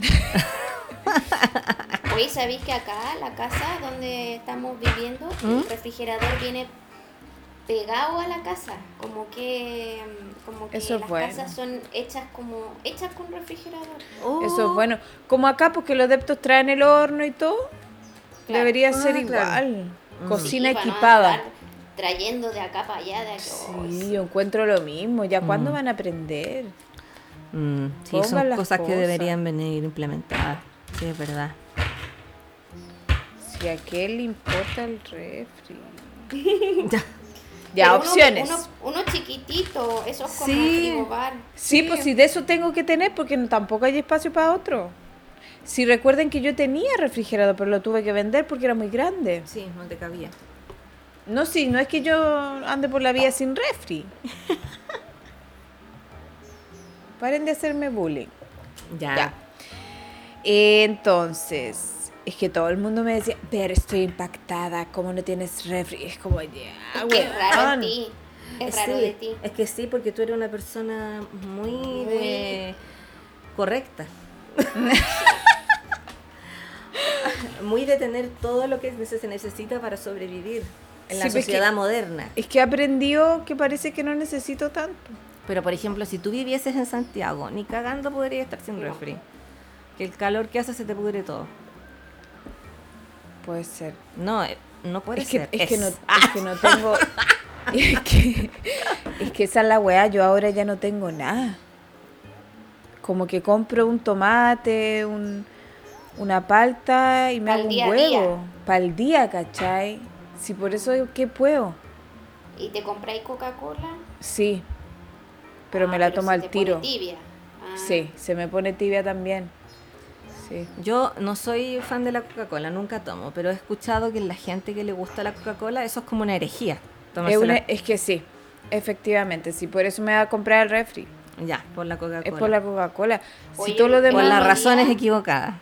Oye, ¿sabéis que acá, la casa donde estamos viviendo, ¿Mm? el refrigerador viene pegado a la casa? Como que, mm, como que Eso es las bueno. casas son hechas como hechas con refrigerador. Eso es bueno. Como acá, porque los adeptos traen el horno y todo, Claro. debería Ah, ser claro. igual. Cocina Sí, para no equipada. trayendo de acá para allá, de acá. Sí, yo encuentro lo mismo. ¿Ya cuándo Mm. van a aprender? Mm, sí, son las cosas que cosas. deberían venir implementadas. Sí, es verdad. Si a qué le importa el refri. Ya. Ya, uno- opciones. Uno, uno chiquitito, eso es como Sí. frigobar. Sí, pues si de eso tengo que tener porque tampoco hay espacio para otro. Si recuerden que yo tenía refrigerador, pero lo tuve que vender porque era muy grande. Sí, no te cabía. No, sí, no es que yo ande por la vía sin refri. Paren de hacerme bullying. Ya. Ya. Entonces, es que todo el mundo me decía, pero estoy impactada, ¿cómo no tienes refri? Es como, ya, Es que es raro weón. ti. Es raro Sí, de ti. Es que sí, porque tú eres una persona muy, de- correcta. muy de tener todo lo que se necesita para sobrevivir en la Sí, pues sociedad que- moderna. Es que aprendió que parece que no necesito tanto. Pero por ejemplo, si tú vivieses en Santiago, ni cagando podrías estar sin No. refri. Que el calor que hace se te pudre todo. Puede ser. No, eh, no puede Es que, ser. es, que no, es. Ah, es que no tengo. Es que, es que esa es la weá, yo ahora ya no tengo nada. Como que compro un tomate, un, una palta y me hago un huevo. Para el día, ¿cachai? Si por eso, ¿qué puedo? ¿Y te compráis Coca-Cola? Sí, pero me Ah, la pero tomo se al te tiro. pone tibia. Ah. Sí, se me pone tibia también. Sí. Yo no soy fan de la Coca-Cola, nunca tomo, pero he escuchado que la gente que le gusta la Coca-Cola, eso es como una herejía. Es, una- es que sí, Efectivamente, sí, por eso me va a comprar el refri. Ya, por la Coca-Cola. Es por la Coca-Cola. Si todo lo por Por demás... las razones equivocadas.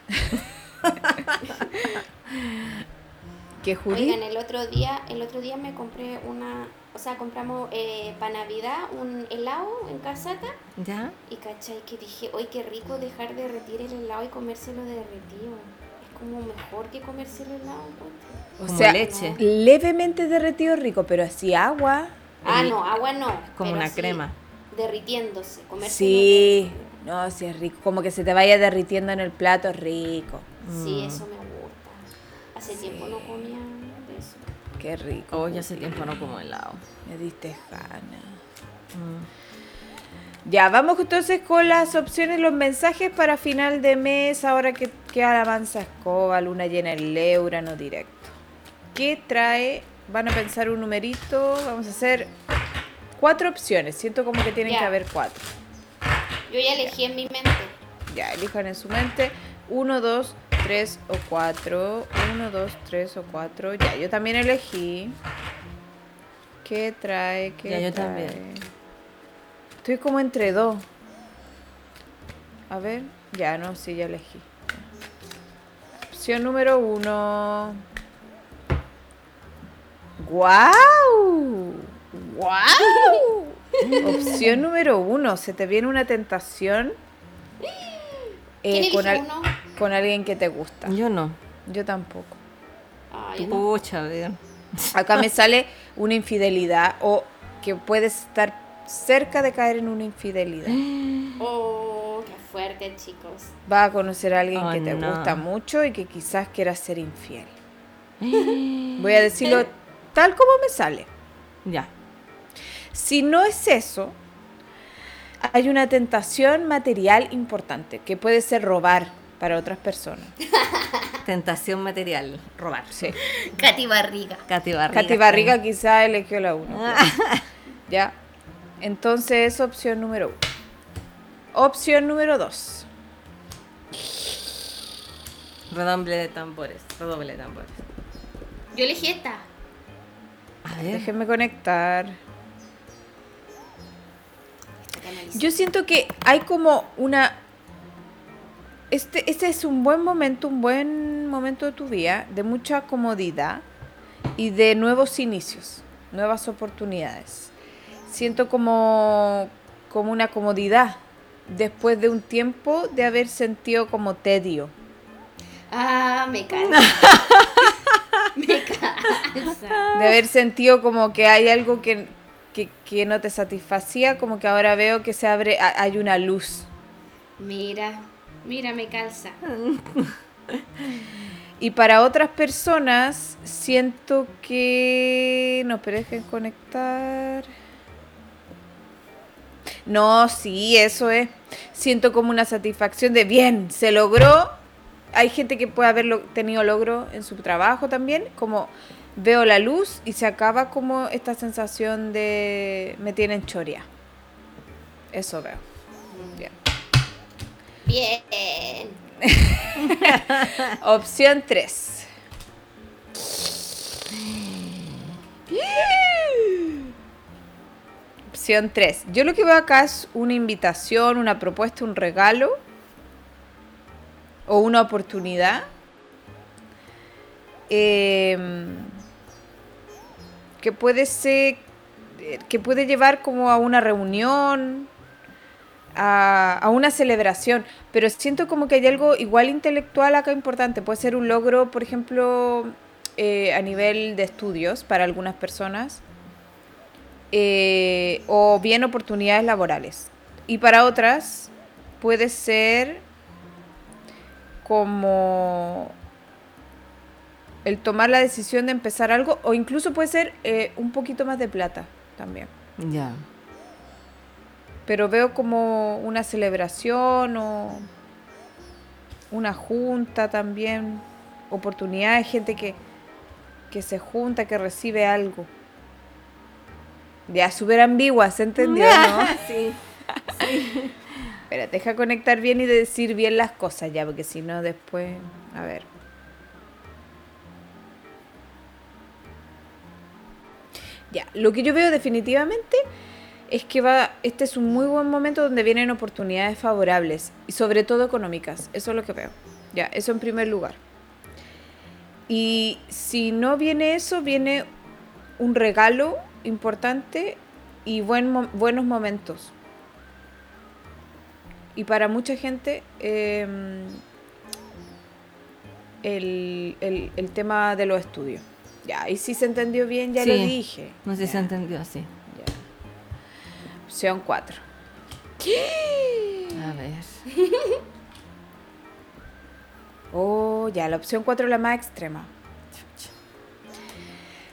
que. Oigan, el otro día, el otro día me compré una, o sea, compramos eh, para Navidad un helado en casata ¿Ya? y cachai que dije, hoy qué rico dejar de derretir el helado y comérselo derretido. Es como mejor que comerse el helado. encuentro. O Como sea, leche. levemente derretido rico, pero así agua. Ah, El- no, agua no. como una crema. Derritiéndose, comérselo Sí, no, sí es rico. Como que se te vaya derritiendo en el plato, es rico. Sí, Mm. eso me gusta. Hace tiempo no comía de. Qué rico. Oh, ya hace tiempo no como helado. Me diste gana. Mm. Ya, vamos entonces con las opciones, los mensajes para final de mes, ahora que queda la mansa escoba, luna llena en Leura, no directo. ¿Qué trae? Van a pensar un numerito, vamos a hacer cuatro opciones, siento como que tienen Ya. que haber cuatro. Yo ya elegí en mi mente. Ya, elijan en su mente uno, dos, tres o cuatro. Uno, dos, tres o cuatro. Ya, yo también elegí. ¿Qué trae? ¿Qué Ya, yo trae? también. Estoy como entre dos. A ver, ya, no, sí, ya elegí. Opción número uno. ¡Guau! ¡Guau! Opción número uno. Se te viene una tentación eh, ¿Quién con, elige al- uno? Con alguien que te gusta. Yo no. Yo tampoco. No. Pucha, a ver. Acá me sale una infidelidad o que puedes estar cerca de caer en una infidelidad. Oh, qué fuerte, chicos. Vas a conocer a alguien Oh, que te no. gusta mucho y que quizás quieras ser infiel. Voy a decirlo tal como me sale. Ya. Si no es eso, hay una tentación material importante que puede ser robar para otras personas. Tentación material. Robar. Sí. Katy Barriga. Katy Barriga. Katy Barriga quizá eligió la uno. ¿Ya? Entonces es opción número uno. Opción número dos. Redoble de tambores. Redoble de tambores. Yo elegí esta. A ver. Déjenme conectar. Yo siento que hay como una... Este, este es un buen momento, un buen momento de tu vida, de mucha comodidad y de nuevos inicios, nuevas oportunidades. Siento como, como una comodidad después de un tiempo de haber sentido como tedio. Ah, me cansa. me cansa. de haber sentido como que hay algo que, que, que no te satisfacía, como que ahora veo que se abre, ha- hay una luz. Mira, mira, me cansa. Y para otras personas siento que... No, pero dejen conectar. No, sí, eso es. Siento como una satisfacción de bien, se logró. Hay gente que puede haber tenido logro en su trabajo también, como veo la luz y se acaba como esta sensación de me tienen choria. Eso veo. Bien. Bien. Opción 3. Opción 3. Yo lo que veo acá es una invitación, una propuesta, un regalo o una oportunidad em, que puede ser que puede llevar como a una reunión a, una celebración, pero siento como que hay algo igual intelectual acá importante. Puede ser un logro, por ejemplo, eh, a nivel de estudios para algunas personas, eh, o bien oportunidades laborales. Y para otras puede ser como el tomar la decisión de empezar algo, o incluso puede ser eh, un poquito más de plata también Ya. Pero veo como una celebración o una junta también, oportunidades, gente que, que se junta, que recibe algo. Ya, súper ambigua, ¿se entendió, no? sí. Espera, deja conectar bien y decir bien las cosas ya, porque si no después, a ver. Ya, lo que yo veo definitivamente es que va, este es un muy buen momento donde vienen oportunidades favorables y sobre todo económicas. Eso es lo que veo. Ya, eso en primer lugar. Y si no viene eso, viene un regalo importante y buen buenos momentos. Y para mucha gente, em, el, el- el tema de los estudios. Ya, y si se entendió bien, ya lo Sí. dije. No sé si se entendió así. Opción 4. A ver. Oh, ya, la opción 4 es la más extrema.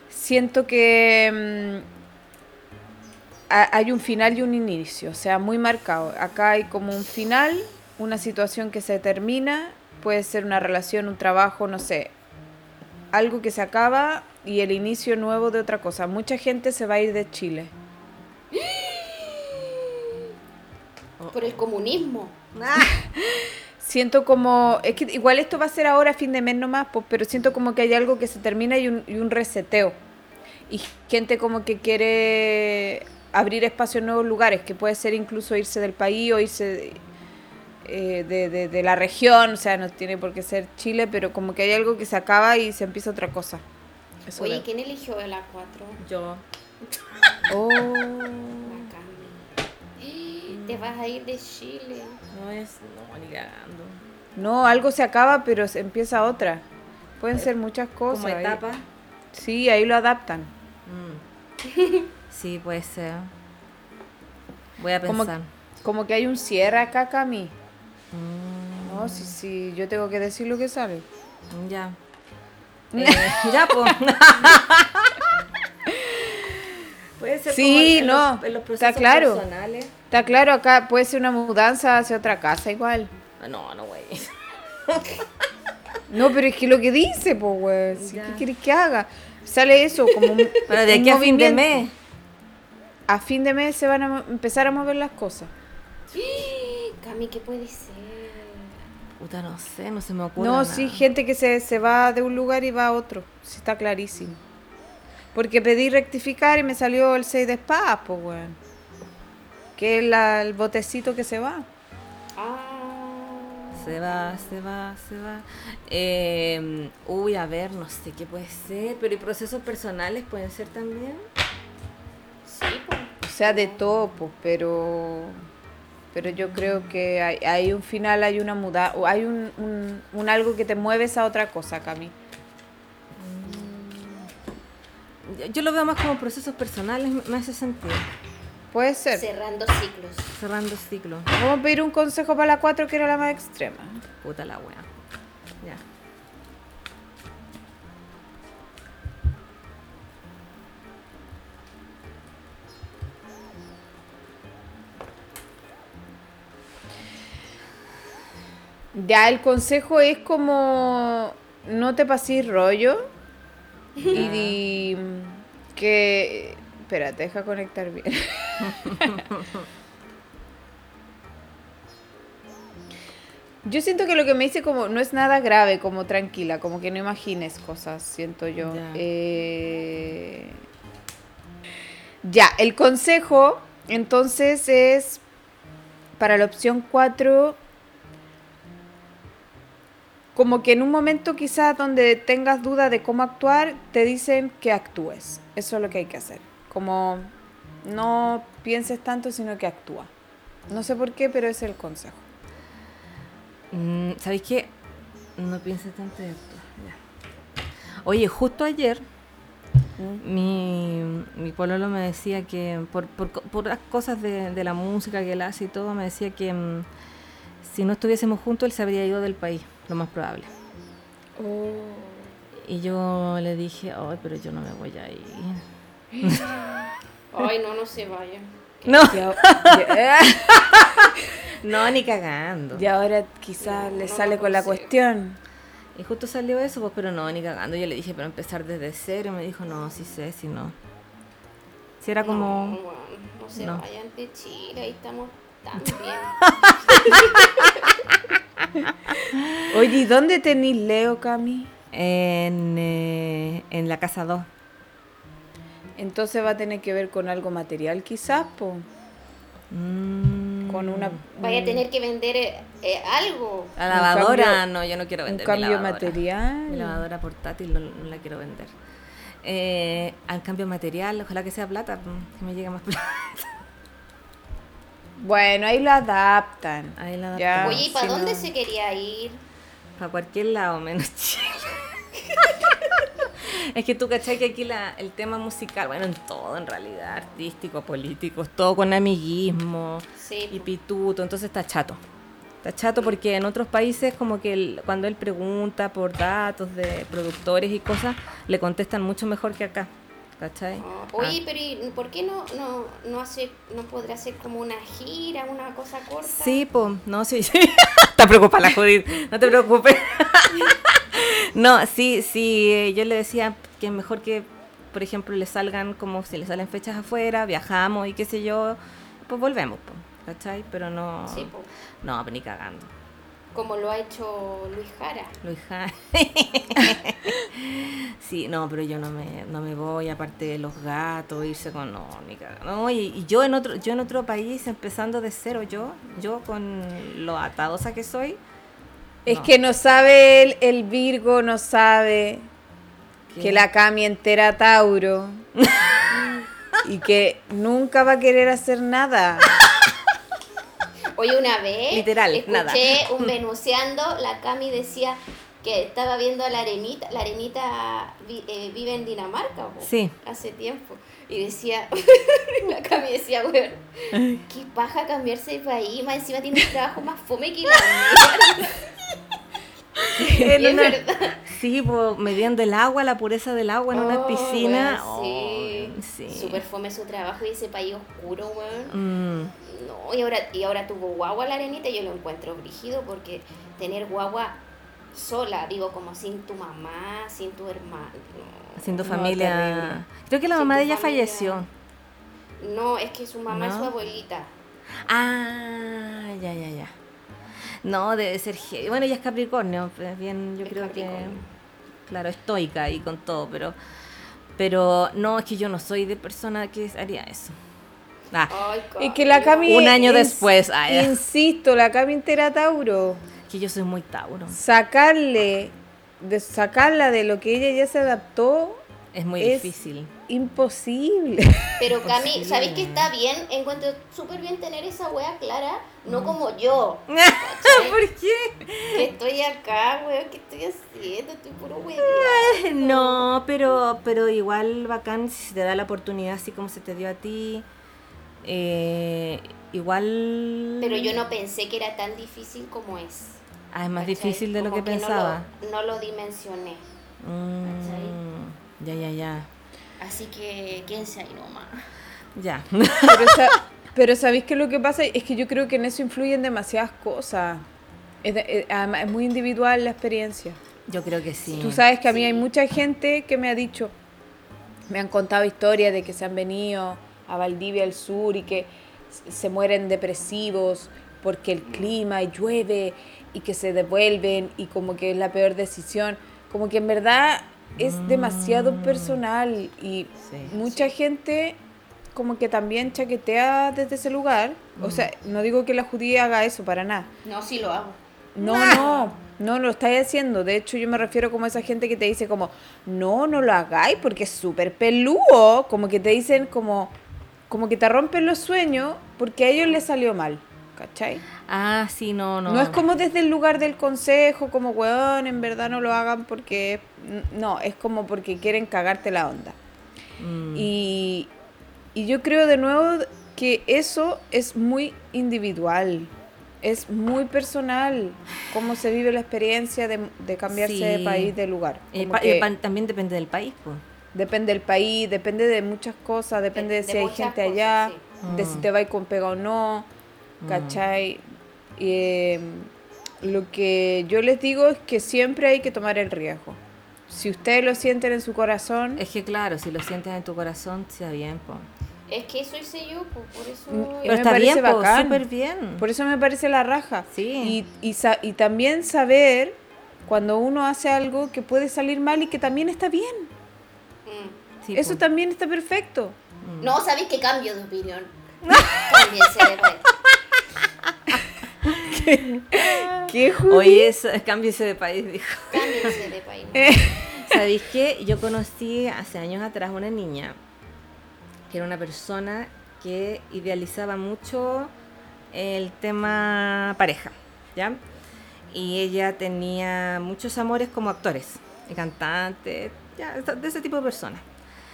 Siento que mm, ha- hay un final y un inicio, o sea, muy marcado. Acá hay como un final, una situación que se termina, puede ser una relación, un trabajo, no sé, algo que se acaba y el inicio nuevo de otra cosa. Mucha gente se va a ir de Chile. Por el comunismo. Siento como, es que igual esto va a ser ahora a fin de mes nomás, pues, pero siento como que hay algo que se termina y un, y un reseteo. Y gente como que quiere abrir espacio en nuevos lugares, que puede ser incluso irse del país o irse eh, de, de- de la región, o sea, no tiene por qué ser Chile, pero como que hay algo que se acaba y se empieza otra cosa. Eso Oye, veo. ¿quién eligió la 4? Yo. Oh. Te vas a ir de Chile. No es. No, ni cagando. No, algo se acaba, pero se empieza otra. Pueden ser muchas cosas. Como ahí. etapa. Sí, ahí lo adaptan. Mm. Sí, puede ser. Voy a Como- pensar. Como que hay un cierre acá, Cami. Mm, No, sí, sí, yo tengo que decir lo que sale. ya. Eh, ya, pues. puede ser Sí, como en no, los, en los está procesos claro. personales. Está claro, acá puede ser una mudanza hacia otra casa igual. Ah, No, no, güey. No, pero es que lo que dice, pues, güey. Ya. ¿Qué quieres que haga? Sale eso, como un, Pero de aquí a fin de mes. A fin de mes se van a empezar a mover las cosas. Cami, ¿qué puede ser? Puta, no sé, no se me ocurre. No, nada. sí, gente que se, se va de un lugar y va a otro. Sí, está clarísimo. Porque pedí rectificar y me salió el 6 de espadas, pues, güey. Que es la- el botecito que se va. Ah. Se va, se va, se va. Eh, uy, a ver, no sé qué puede ser, pero ¿y procesos personales pueden ser también? Sí, pues. O sea, de todo, pues, pero pero yo creo que hay, hay un final, hay una muda, o hay un, un, un algo que te mueves a otra cosa, Cami. Yo- Yo lo veo más como procesos personales, me- me hace sentido. Puede ser. Cerrando ciclos. Cerrando ciclo. Vamos a pedir un consejo para la 4 que era la más extrema. Puta la wea. Ya. Ya el consejo es como no te pases rollo y, di- que espérate, deja conectar bien. Yo siento que lo que me dice como no es nada grave, como tranquila, como que no imagines cosas, siento yo. Ya. Eh, Ya, el consejo entonces es para la opción 4 como que en un momento quizás donde tengas duda de cómo actuar, te dicen que actúes. Eso es lo que hay que hacer. Como no pienses tanto, sino que actúa. No sé por qué, pero ese es el consejo. Mm, ¿Sabéis qué? No pienses tanto esto. Ya. Oye, justo ayer mi, mi pololo me decía que por, por, por las cosas de, de la música que él hace y todo, me decía que mm, si no estuviésemos juntos él se habría ido del país, lo más probable. Y yo le dije, ay, pero yo no me voy a ir. Ay, no, no se vayan. No, no, ni cagando. y ahora quizás No, le no sale con la cuestión. Y justo salió eso, pues, pero no, ni cagando. Yo le dije, pero empezar desde cero. Y me dijo, no, sí sé, sí no. Si era No, como. bueno, no se no. vayan de Chile, ahí estamos tan bien. Oye, ¿y dónde tenéis Leo, Cami? En, eh, en la casa 2. Entonces va a tener que ver con algo material quizás, po. Mm. con una Vaya a tener que vender eh, eh, algo. La Un lavadora, cambio- no, yo no quiero un vender. mi cambio lavadora. material. Mi lavadora portátil no, no la quiero vender. Eh, al cambio material, ojalá que sea plata, mm, que me llegue más plata. Bueno, ahí lo adaptan. Ahí la Ya, adaptamos. Oye, ¿y para si dónde no- se quería ir? Para cualquier lado, menos Chile. Es que tú cachai que aquí la, el tema musical, bueno, en todo en realidad, artístico, político, es todo con amiguismo Sí, y pituto, entonces está chato. Está chato porque en otros países como que el- cuando él pregunta por datos de productores y cosas, le contestan mucho mejor que acá. ¿Cachai? Ah, Oye, pero ¿y por qué no, no, no hace, no podrá hacer como una gira, una cosa corta? Sí, pues, no, sí, sí. Está preocupada la Judith, no te preocupes. no, sí, sí, eh, yo le decía que mejor que, por ejemplo, le salgan como si le salen fechas afuera, viajamos y qué sé yo, pues volvemos, pues, ¿cachai? Pero no, Sí, po. no, pues ni cagando. Como lo ha hecho Luis Jara. Luis Ja- sí, no, pero yo no me, no me voy, aparte de los gatos, irse con, no, ni. No, y, y yo en otro, yo en otro país, empezando de cero, yo, yo con lo atadosa que soy, Es No. que no sabe el, el Virgo, no sabe ¿Qué? que la Cami entera Tauro y que nunca va a querer hacer nada. Oye, una vez Literal, escuché nada. un venuseando, la Cami decía que estaba viendo a la arenita, la arenita vi- eh, vive en Dinamarca, po, Sí. hace tiempo, y decía, la Cami decía, weón, qué paja cambiarse de país, más encima tiene un trabajo más fome que la mierda. En una-. Sí, pues, mediando el agua, la pureza del agua en una Oh, piscina. weón, sí. Oh, sí. Súper fome su trabajo y ese país oscuro, weón. Mm, No, y ahora, y ahora tuvo guagua la arenita y yo lo encuentro brígido porque tener guagua sola, digo, como sin tu mamá, sin tu hermano. haciendo No, familia. Creo que la mamá tu de ella familia. falleció. No, es que su mamá es su abuelita. Ah, ya, ya, ya. No, debe ser. heavy. Bueno, ella es Capricornio, pues, bien, yo Es creo que. Claro, estoica y con todo, pero. Pero no, es que yo no soy de persona que haría eso. Ah, Ay, Y que la Cami. Un año ins- después, ah. Insisto, la Cami entera Tauro. que yo soy muy Tauro. Sacarle, de sacarla de lo que ella ya se adaptó, Es muy Es- difícil. imposible. Pero Cami. ¿sabéis que está bien? Encuentro súper bien tener esa wea clara, Mm. no como yo. ¿Por qué? que estoy acá, weón, ¿qué estoy haciendo? Estoy puro weón. No, pero, pero igual bacán si se te da la oportunidad así como se te dio a ti. eh, igual... Pero yo no pensé que era tan difícil como es. Ah, es más ¿cachai? difícil de lo Como que no pensaba. No lo, dimensioné. Mm, ya, ya, ya. Así que, ¿quién se ahí nomás? Ya. Pero, sa- pero ¿sabéis qué es lo que pasa? Es que yo creo que en eso influyen demasiadas cosas. Es, de- eh, además, es muy individual la experiencia. Yo creo que sí. Tú sabes que a mí hay mucha gente que me ha dicho, me han contado historias de que se han venido a Valdivia al sur y que se mueren depresivos porque el clima y llueve y que se devuelven y como que es la peor decisión. Como que en verdad es demasiado personal y Sí. mucha gente como que también chaquetea desde ese lugar. O sea, no digo que la judía haga eso para nada. No, sí lo hago. No, no, no lo estáis haciendo. De hecho, yo me refiero como a esa gente que te dice como, no, no lo hagáis porque es súper peludo. Como que te dicen como, como que te rompen los sueños porque a ellos les salió mal. ¿Cachai? Ah, sí, no, no. No, es como desde el lugar del consejo, como, weón, en verdad no lo hagan porque... No, es como porque quieren cagarte la onda. Mm, Y, y yo creo de nuevo que eso es muy individual, es muy personal, cómo se vive la experiencia de, de cambiarse de país, de lugar. eh, Como pa- que pa- también depende del país, pues. depende del país, depende de muchas cosas, depende de, de si hay gente cosas, allá, sí. de Mm. si te va a ir con pega o no, ¿cachai? Y, eh, lo que yo les digo es que siempre hay que tomar el riesgo. Si ustedes lo sienten en su corazón, Es que claro, si lo sientes en tu corazón, está bien, pues. Es que eso hice yo, po, por eso... Mm, Pero me está parece bien, bacán. súper bien. Por eso me parece la raja. Sí. Y, y, sa- y también saber cuando uno hace algo que puede salir mal y que también está bien. Mm. Sí, Eso po. también está perfecto. No, ¿sabéis que cambio de opinión? Cámbiense de país. ¿Qué Judith? Oye, eso, cámbiese de país, dijo. Cámbiense de país. ¿Sabéis qué? Yo conocí hace años atrás una niña que era una persona que idealizaba mucho el tema pareja, ¿ya? Y ella tenía muchos amores como actores y cantantes, ya, de ese tipo de personas.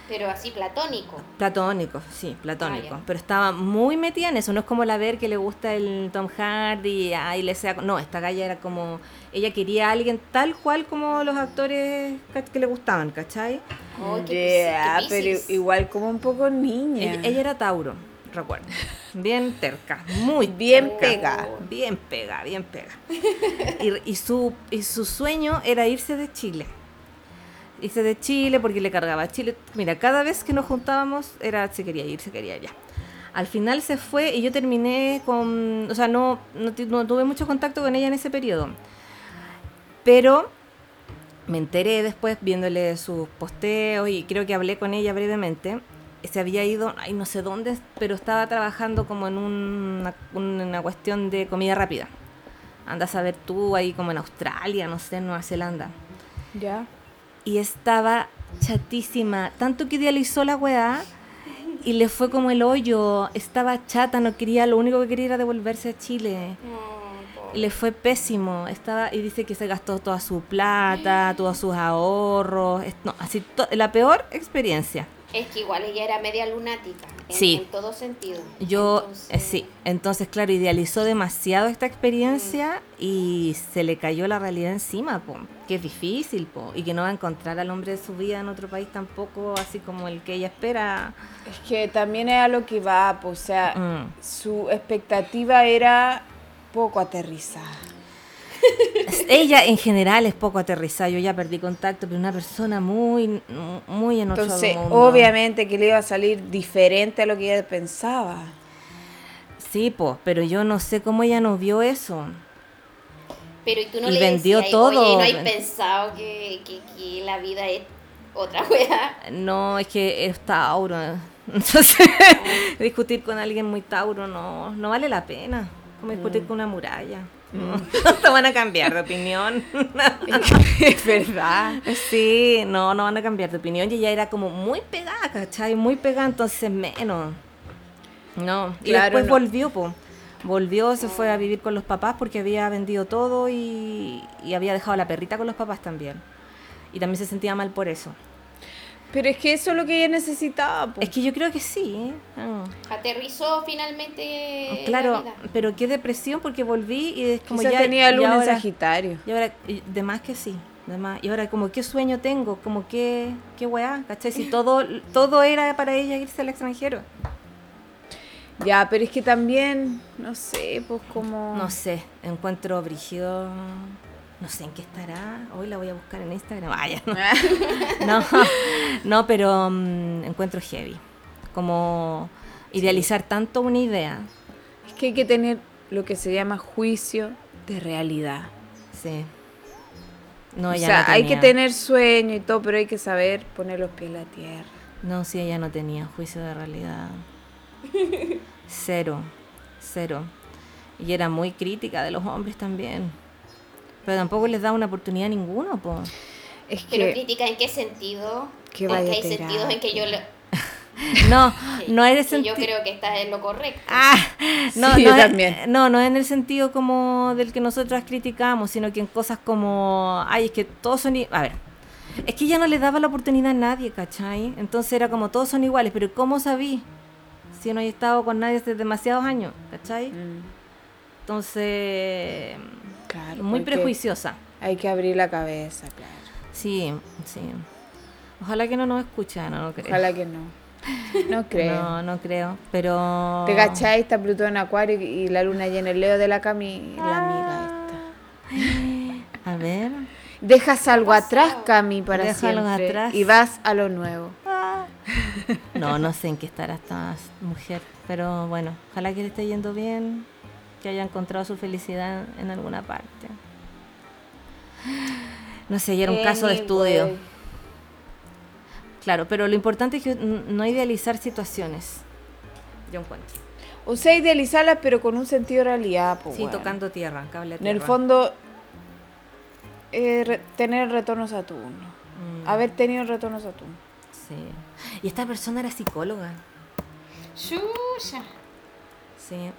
Pero así platónico. Platónico, sí, platónico. Ah, pero estaba muy metida en eso. No es como la ver que le gusta el Tom Hardy ay, le sea. No, esta galla era como. Ella quería a alguien tal cual como los actores que le gustaban, ¿cachai? Oh, qué qué pero igual como un poco niña. Ella, ella era Tauro, recuerdo. Bien terca, muy Bien terca. pega. Bien pega, bien pega. Y, y su, y su sueño era irse de Chile. Irse de Chile porque le cargaba Chile. Mira, cada vez que nos juntábamos era se quería ir, se quería ir ya. Al final se fue y yo terminé con... O sea, no, no, no tuve mucho contacto con ella en ese periodo. Pero me enteré después viéndole sus posteos y creo que hablé con ella brevemente. Se había ido, ay, no sé dónde, pero estaba trabajando como en una, una cuestión de comida rápida. Anda a saber tú ahí como en Australia, no sé, en Nueva Zelanda. Ya. Y estaba chatísima, tanto que idealizó la weá y le fue como el hoyo. Estaba chata, no quería, lo único que quería era devolverse a Chile. Le fue pésimo. Estaba y dice que se gastó toda su plata, todos sus ahorros. No, así la peor experiencia. Es que igual ella era media lunática. En, Sí. en todo sentido. Yo Entonces, eh, sí, entonces claro, idealizó demasiado esta experiencia y se le cayó la realidad encima, po, que es difícil, po, y que no va a encontrar al hombre de su vida en otro país tampoco así como el que ella espera. Es que también es a lo que va, pues, o sea, Mm. su expectativa era poco aterrizada. Ella en general es poco aterrizada, yo ya perdí contacto, pero una persona muy, muy en otro Entonces, mundo. obviamente que le iba a salir diferente a lo que ella pensaba. Sí, po, pero yo no sé cómo ella no vio eso. Pero y tú no y le vendió decías, todo. Oye, ¿no hay pensado que, que, que la vida es otra wea? No, es que es Tauro. Entonces, discutir con alguien muy Tauro no, no vale la pena. Como discutir Mm. con una muralla. No, te van a cambiar de opinión. es verdad. sí, no, no van a cambiar de opinión. Y ella era como muy pegada, ¿cachai? Muy pegada, entonces menos. No, y Claro, después no. volvió, po. Volvió, se fue a vivir con los papás porque había vendido todo y, y había dejado a la perrita con los papás también. Y también se sentía mal por eso. Pero es que eso es lo que ella necesitaba. pues. Es que yo creo que sí. ah. Aterrizó finalmente. la Claro, vida. pero qué depresión porque volví y es como Quizás ya tenía luna en Sagitario. y ahora y de más que sí, de más. Y ahora como qué sueño tengo, como qué qué weá, ¿cachai? Si todo todo era para ella irse al extranjero. Ya, pero es que también, no sé, pues como... No sé, encuentro brígido no sé en qué estará. Hoy la voy a buscar en Instagram. Vaya, no. No, no, pero mm, encuentro heavy. Como idealizar tanto una idea. Es que hay que tener lo que se llama juicio de realidad. Sí. No, o ella sea, no hay que tener sueño y todo, pero hay que saber poner los pies en la tierra. No, sí, ella no tenía juicio de realidad. Cero, cero. Y era muy crítica de los hombres también. Pero tampoco les da una oportunidad a ninguno, po. Es Pero que... crítica en qué sentido? Que vaya hay a sentidos en que yo le- No, que- no es que el yo creo que está en lo correcto. Ah, no, Sí, no, yo es- también. no, no es en el sentido como del que nosotras criticamos, sino que en cosas como, ay, es que todos son, i- a ver, es que ella no le daba la oportunidad a nadie, ¿cachai? Entonces era como todos son iguales, pero ¿cómo sabí? Si no he estado con nadie hace demasiados años, ¿cachai? Mm, Entonces, claro, muy prejuiciosa. Hay que abrir la cabeza, claro. Sí, sí. Ojalá que no nos escuchen, no, no creo. Ojalá que no. No creo. No, no creo, pero... ¿Te cachai? Está Plutón en Acuario y la luna llena el Leo de la Cami, la amiga esta. A ver... Dejas algo atrás, Cami, para Dejo algo siempre. atrás. Y vas a lo nuevo. No, no sé en qué estará esta mujer, pero bueno, ojalá que le esté yendo bien, que haya encontrado su felicidad en alguna parte. No sé, y era un caso de estudio. Claro, pero lo importante es que no idealizar situaciones. Yo encuentro. O sea, idealizarlas, pero con un sentido de realidad. pues, Sí, tocando tierra, cable En el fondo, eh, re- tener el retorno Saturno. Mm, Haber tenido el retorno Saturno. Sí. Y esta persona era psicóloga. Chucha. Sí.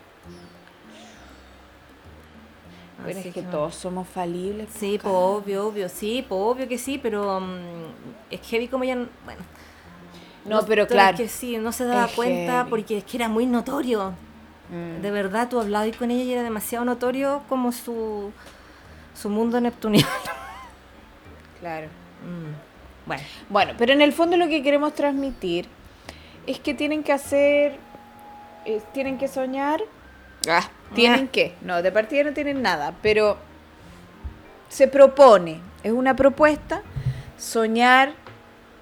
Así es que que- todos somos falibles. pues, Sí, pues obvio, obvio, sí, pues obvio que sí, pero mm, es heavy como ya, bueno. No, pero pero claro. Que sí, no se daba cuenta heavy. porque es que era muy notorio. Mm. De verdad, tú hablabas con ella y era demasiado notorio como su, su mundo neptuniano. Claro. Mm, Bueno, Bueno, pero en el fondo lo que queremos transmitir es que tienen que hacer, eh, tienen que soñar. Ah, tienen Ah. que. No, de partida no tienen nada, pero se propone, es una propuesta, soñar,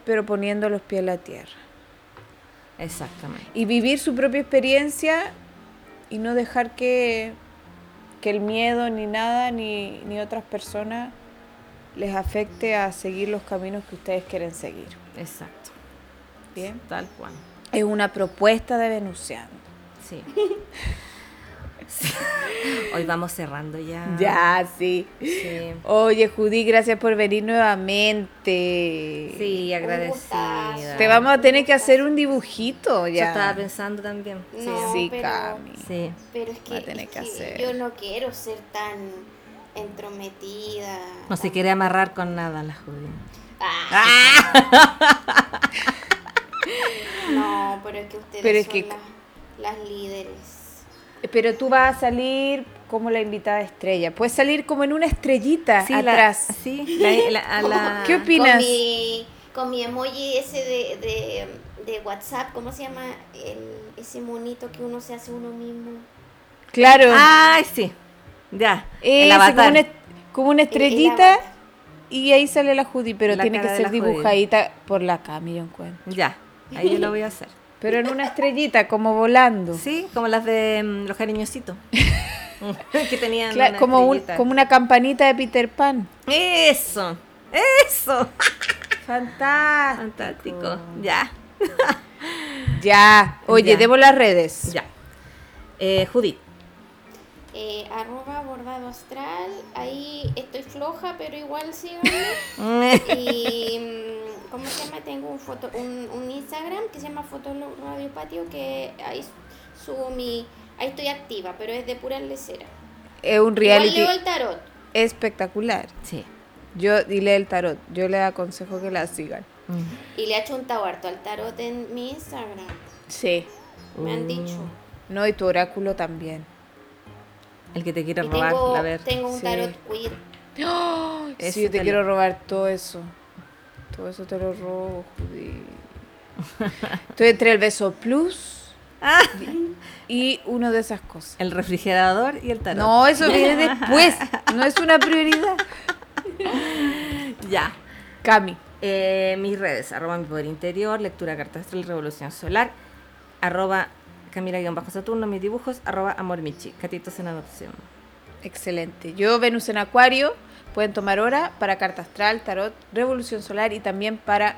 pero poniendo los pies en la tierra. exactamente. Y vivir su propia experiencia y no dejar que, que el miedo ni nada ni, ni otras personas les afecte a seguir los caminos que ustedes quieren seguir. Exacto. Bien. Tal cual. Es una propuesta de Venusiano. Sí. Sí. Hoy vamos cerrando ya. Ya, sí. Sí. Oye, Judy, gracias por venir nuevamente. Sí, agradecida. Te vamos a tener que hacer un dibujito Yo ya. estaba pensando también. Sí. No, Sí, pero, Cami. Sí. pero es que, Va a tener es que que hacer. yo no quiero ser tan entrometida. No se quiere amarrar con nada la judía. Ah, No, pero es que ustedes Pero es son que- las, las líderes. Pero tú vas a salir como la invitada estrella. Puedes salir como en una estrellita Sí, la- atrás. sí, la- la- a la- ¿Qué opinas? Con mi, con mi emoji ese de, de, de WhatsApp, ¿cómo se llama? El- ese monito que uno se hace uno mismo. Claro. Ay, sí. Ya. Ese, el como, una, como una El- el estrellita y ahí sale la Judy, pero La tiene que ser Judy. dibujadita por la Cami, yo encuentro. Ya. Ahí yo lo voy a hacer. Pero en una estrellita, como volando. Sí, como las de mm, los cariñositos. que tenían una como, un- como una campanita de Peter Pan. Eso. Eso. Fantástico. Fantástico. Ya. Ya. Oye, Ya. debo las redes. Ya. Eh, Judith. Eh, arroba bordado astral. Ahí estoy floja, pero igual síganme. Y, mm, ¿cómo se llama? Tengo un, foto, un, un Instagram que se llama Fotolog Radio Patio, que ahí subo mi... Ahí estoy activa, pero es de pura lecera. Es un Igual reality leo el tarot. espectacular. Sí. Yo dile el tarot. Yo le aconsejo que la sigan. Y le he hecho un harto al tarot en mi Instagram. Sí. Me han Uh, dicho. No, y tu oráculo también. El que te quiere Y robar, tengo, a ver. tengo un Sí. tarot queer. Ese Sí, yo te quiero robar todo eso. Todo eso te lo robo, Judy. Estoy entre el beso plus y uno de esas cosas. el refrigerador y el tarot. No, eso viene después. No es una prioridad. Ya. Cami. Eh, mis redes, arroba mi poder interior, lectura carta astral, revolución solar, arroba Camila-Saturno, mis dibujos, arroba Amor Michi, catitos en adopción. Excelente. Yo, Venus en Acuario, pueden tomar hora para carta astral, tarot, revolución solar y también para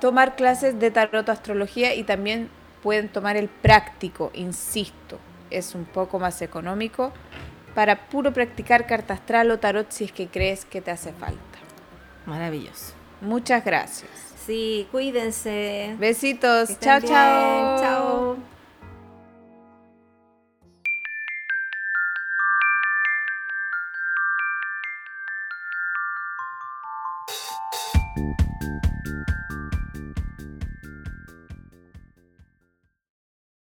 tomar clases de tarot astrología y también pueden tomar el práctico, insisto, es un poco más económico para puro practicar carta astral o tarot si es que crees que te hace falta. Maravilloso. Muchas gracias. Sí, cuídense. Besitos. Chao, chao. Chao.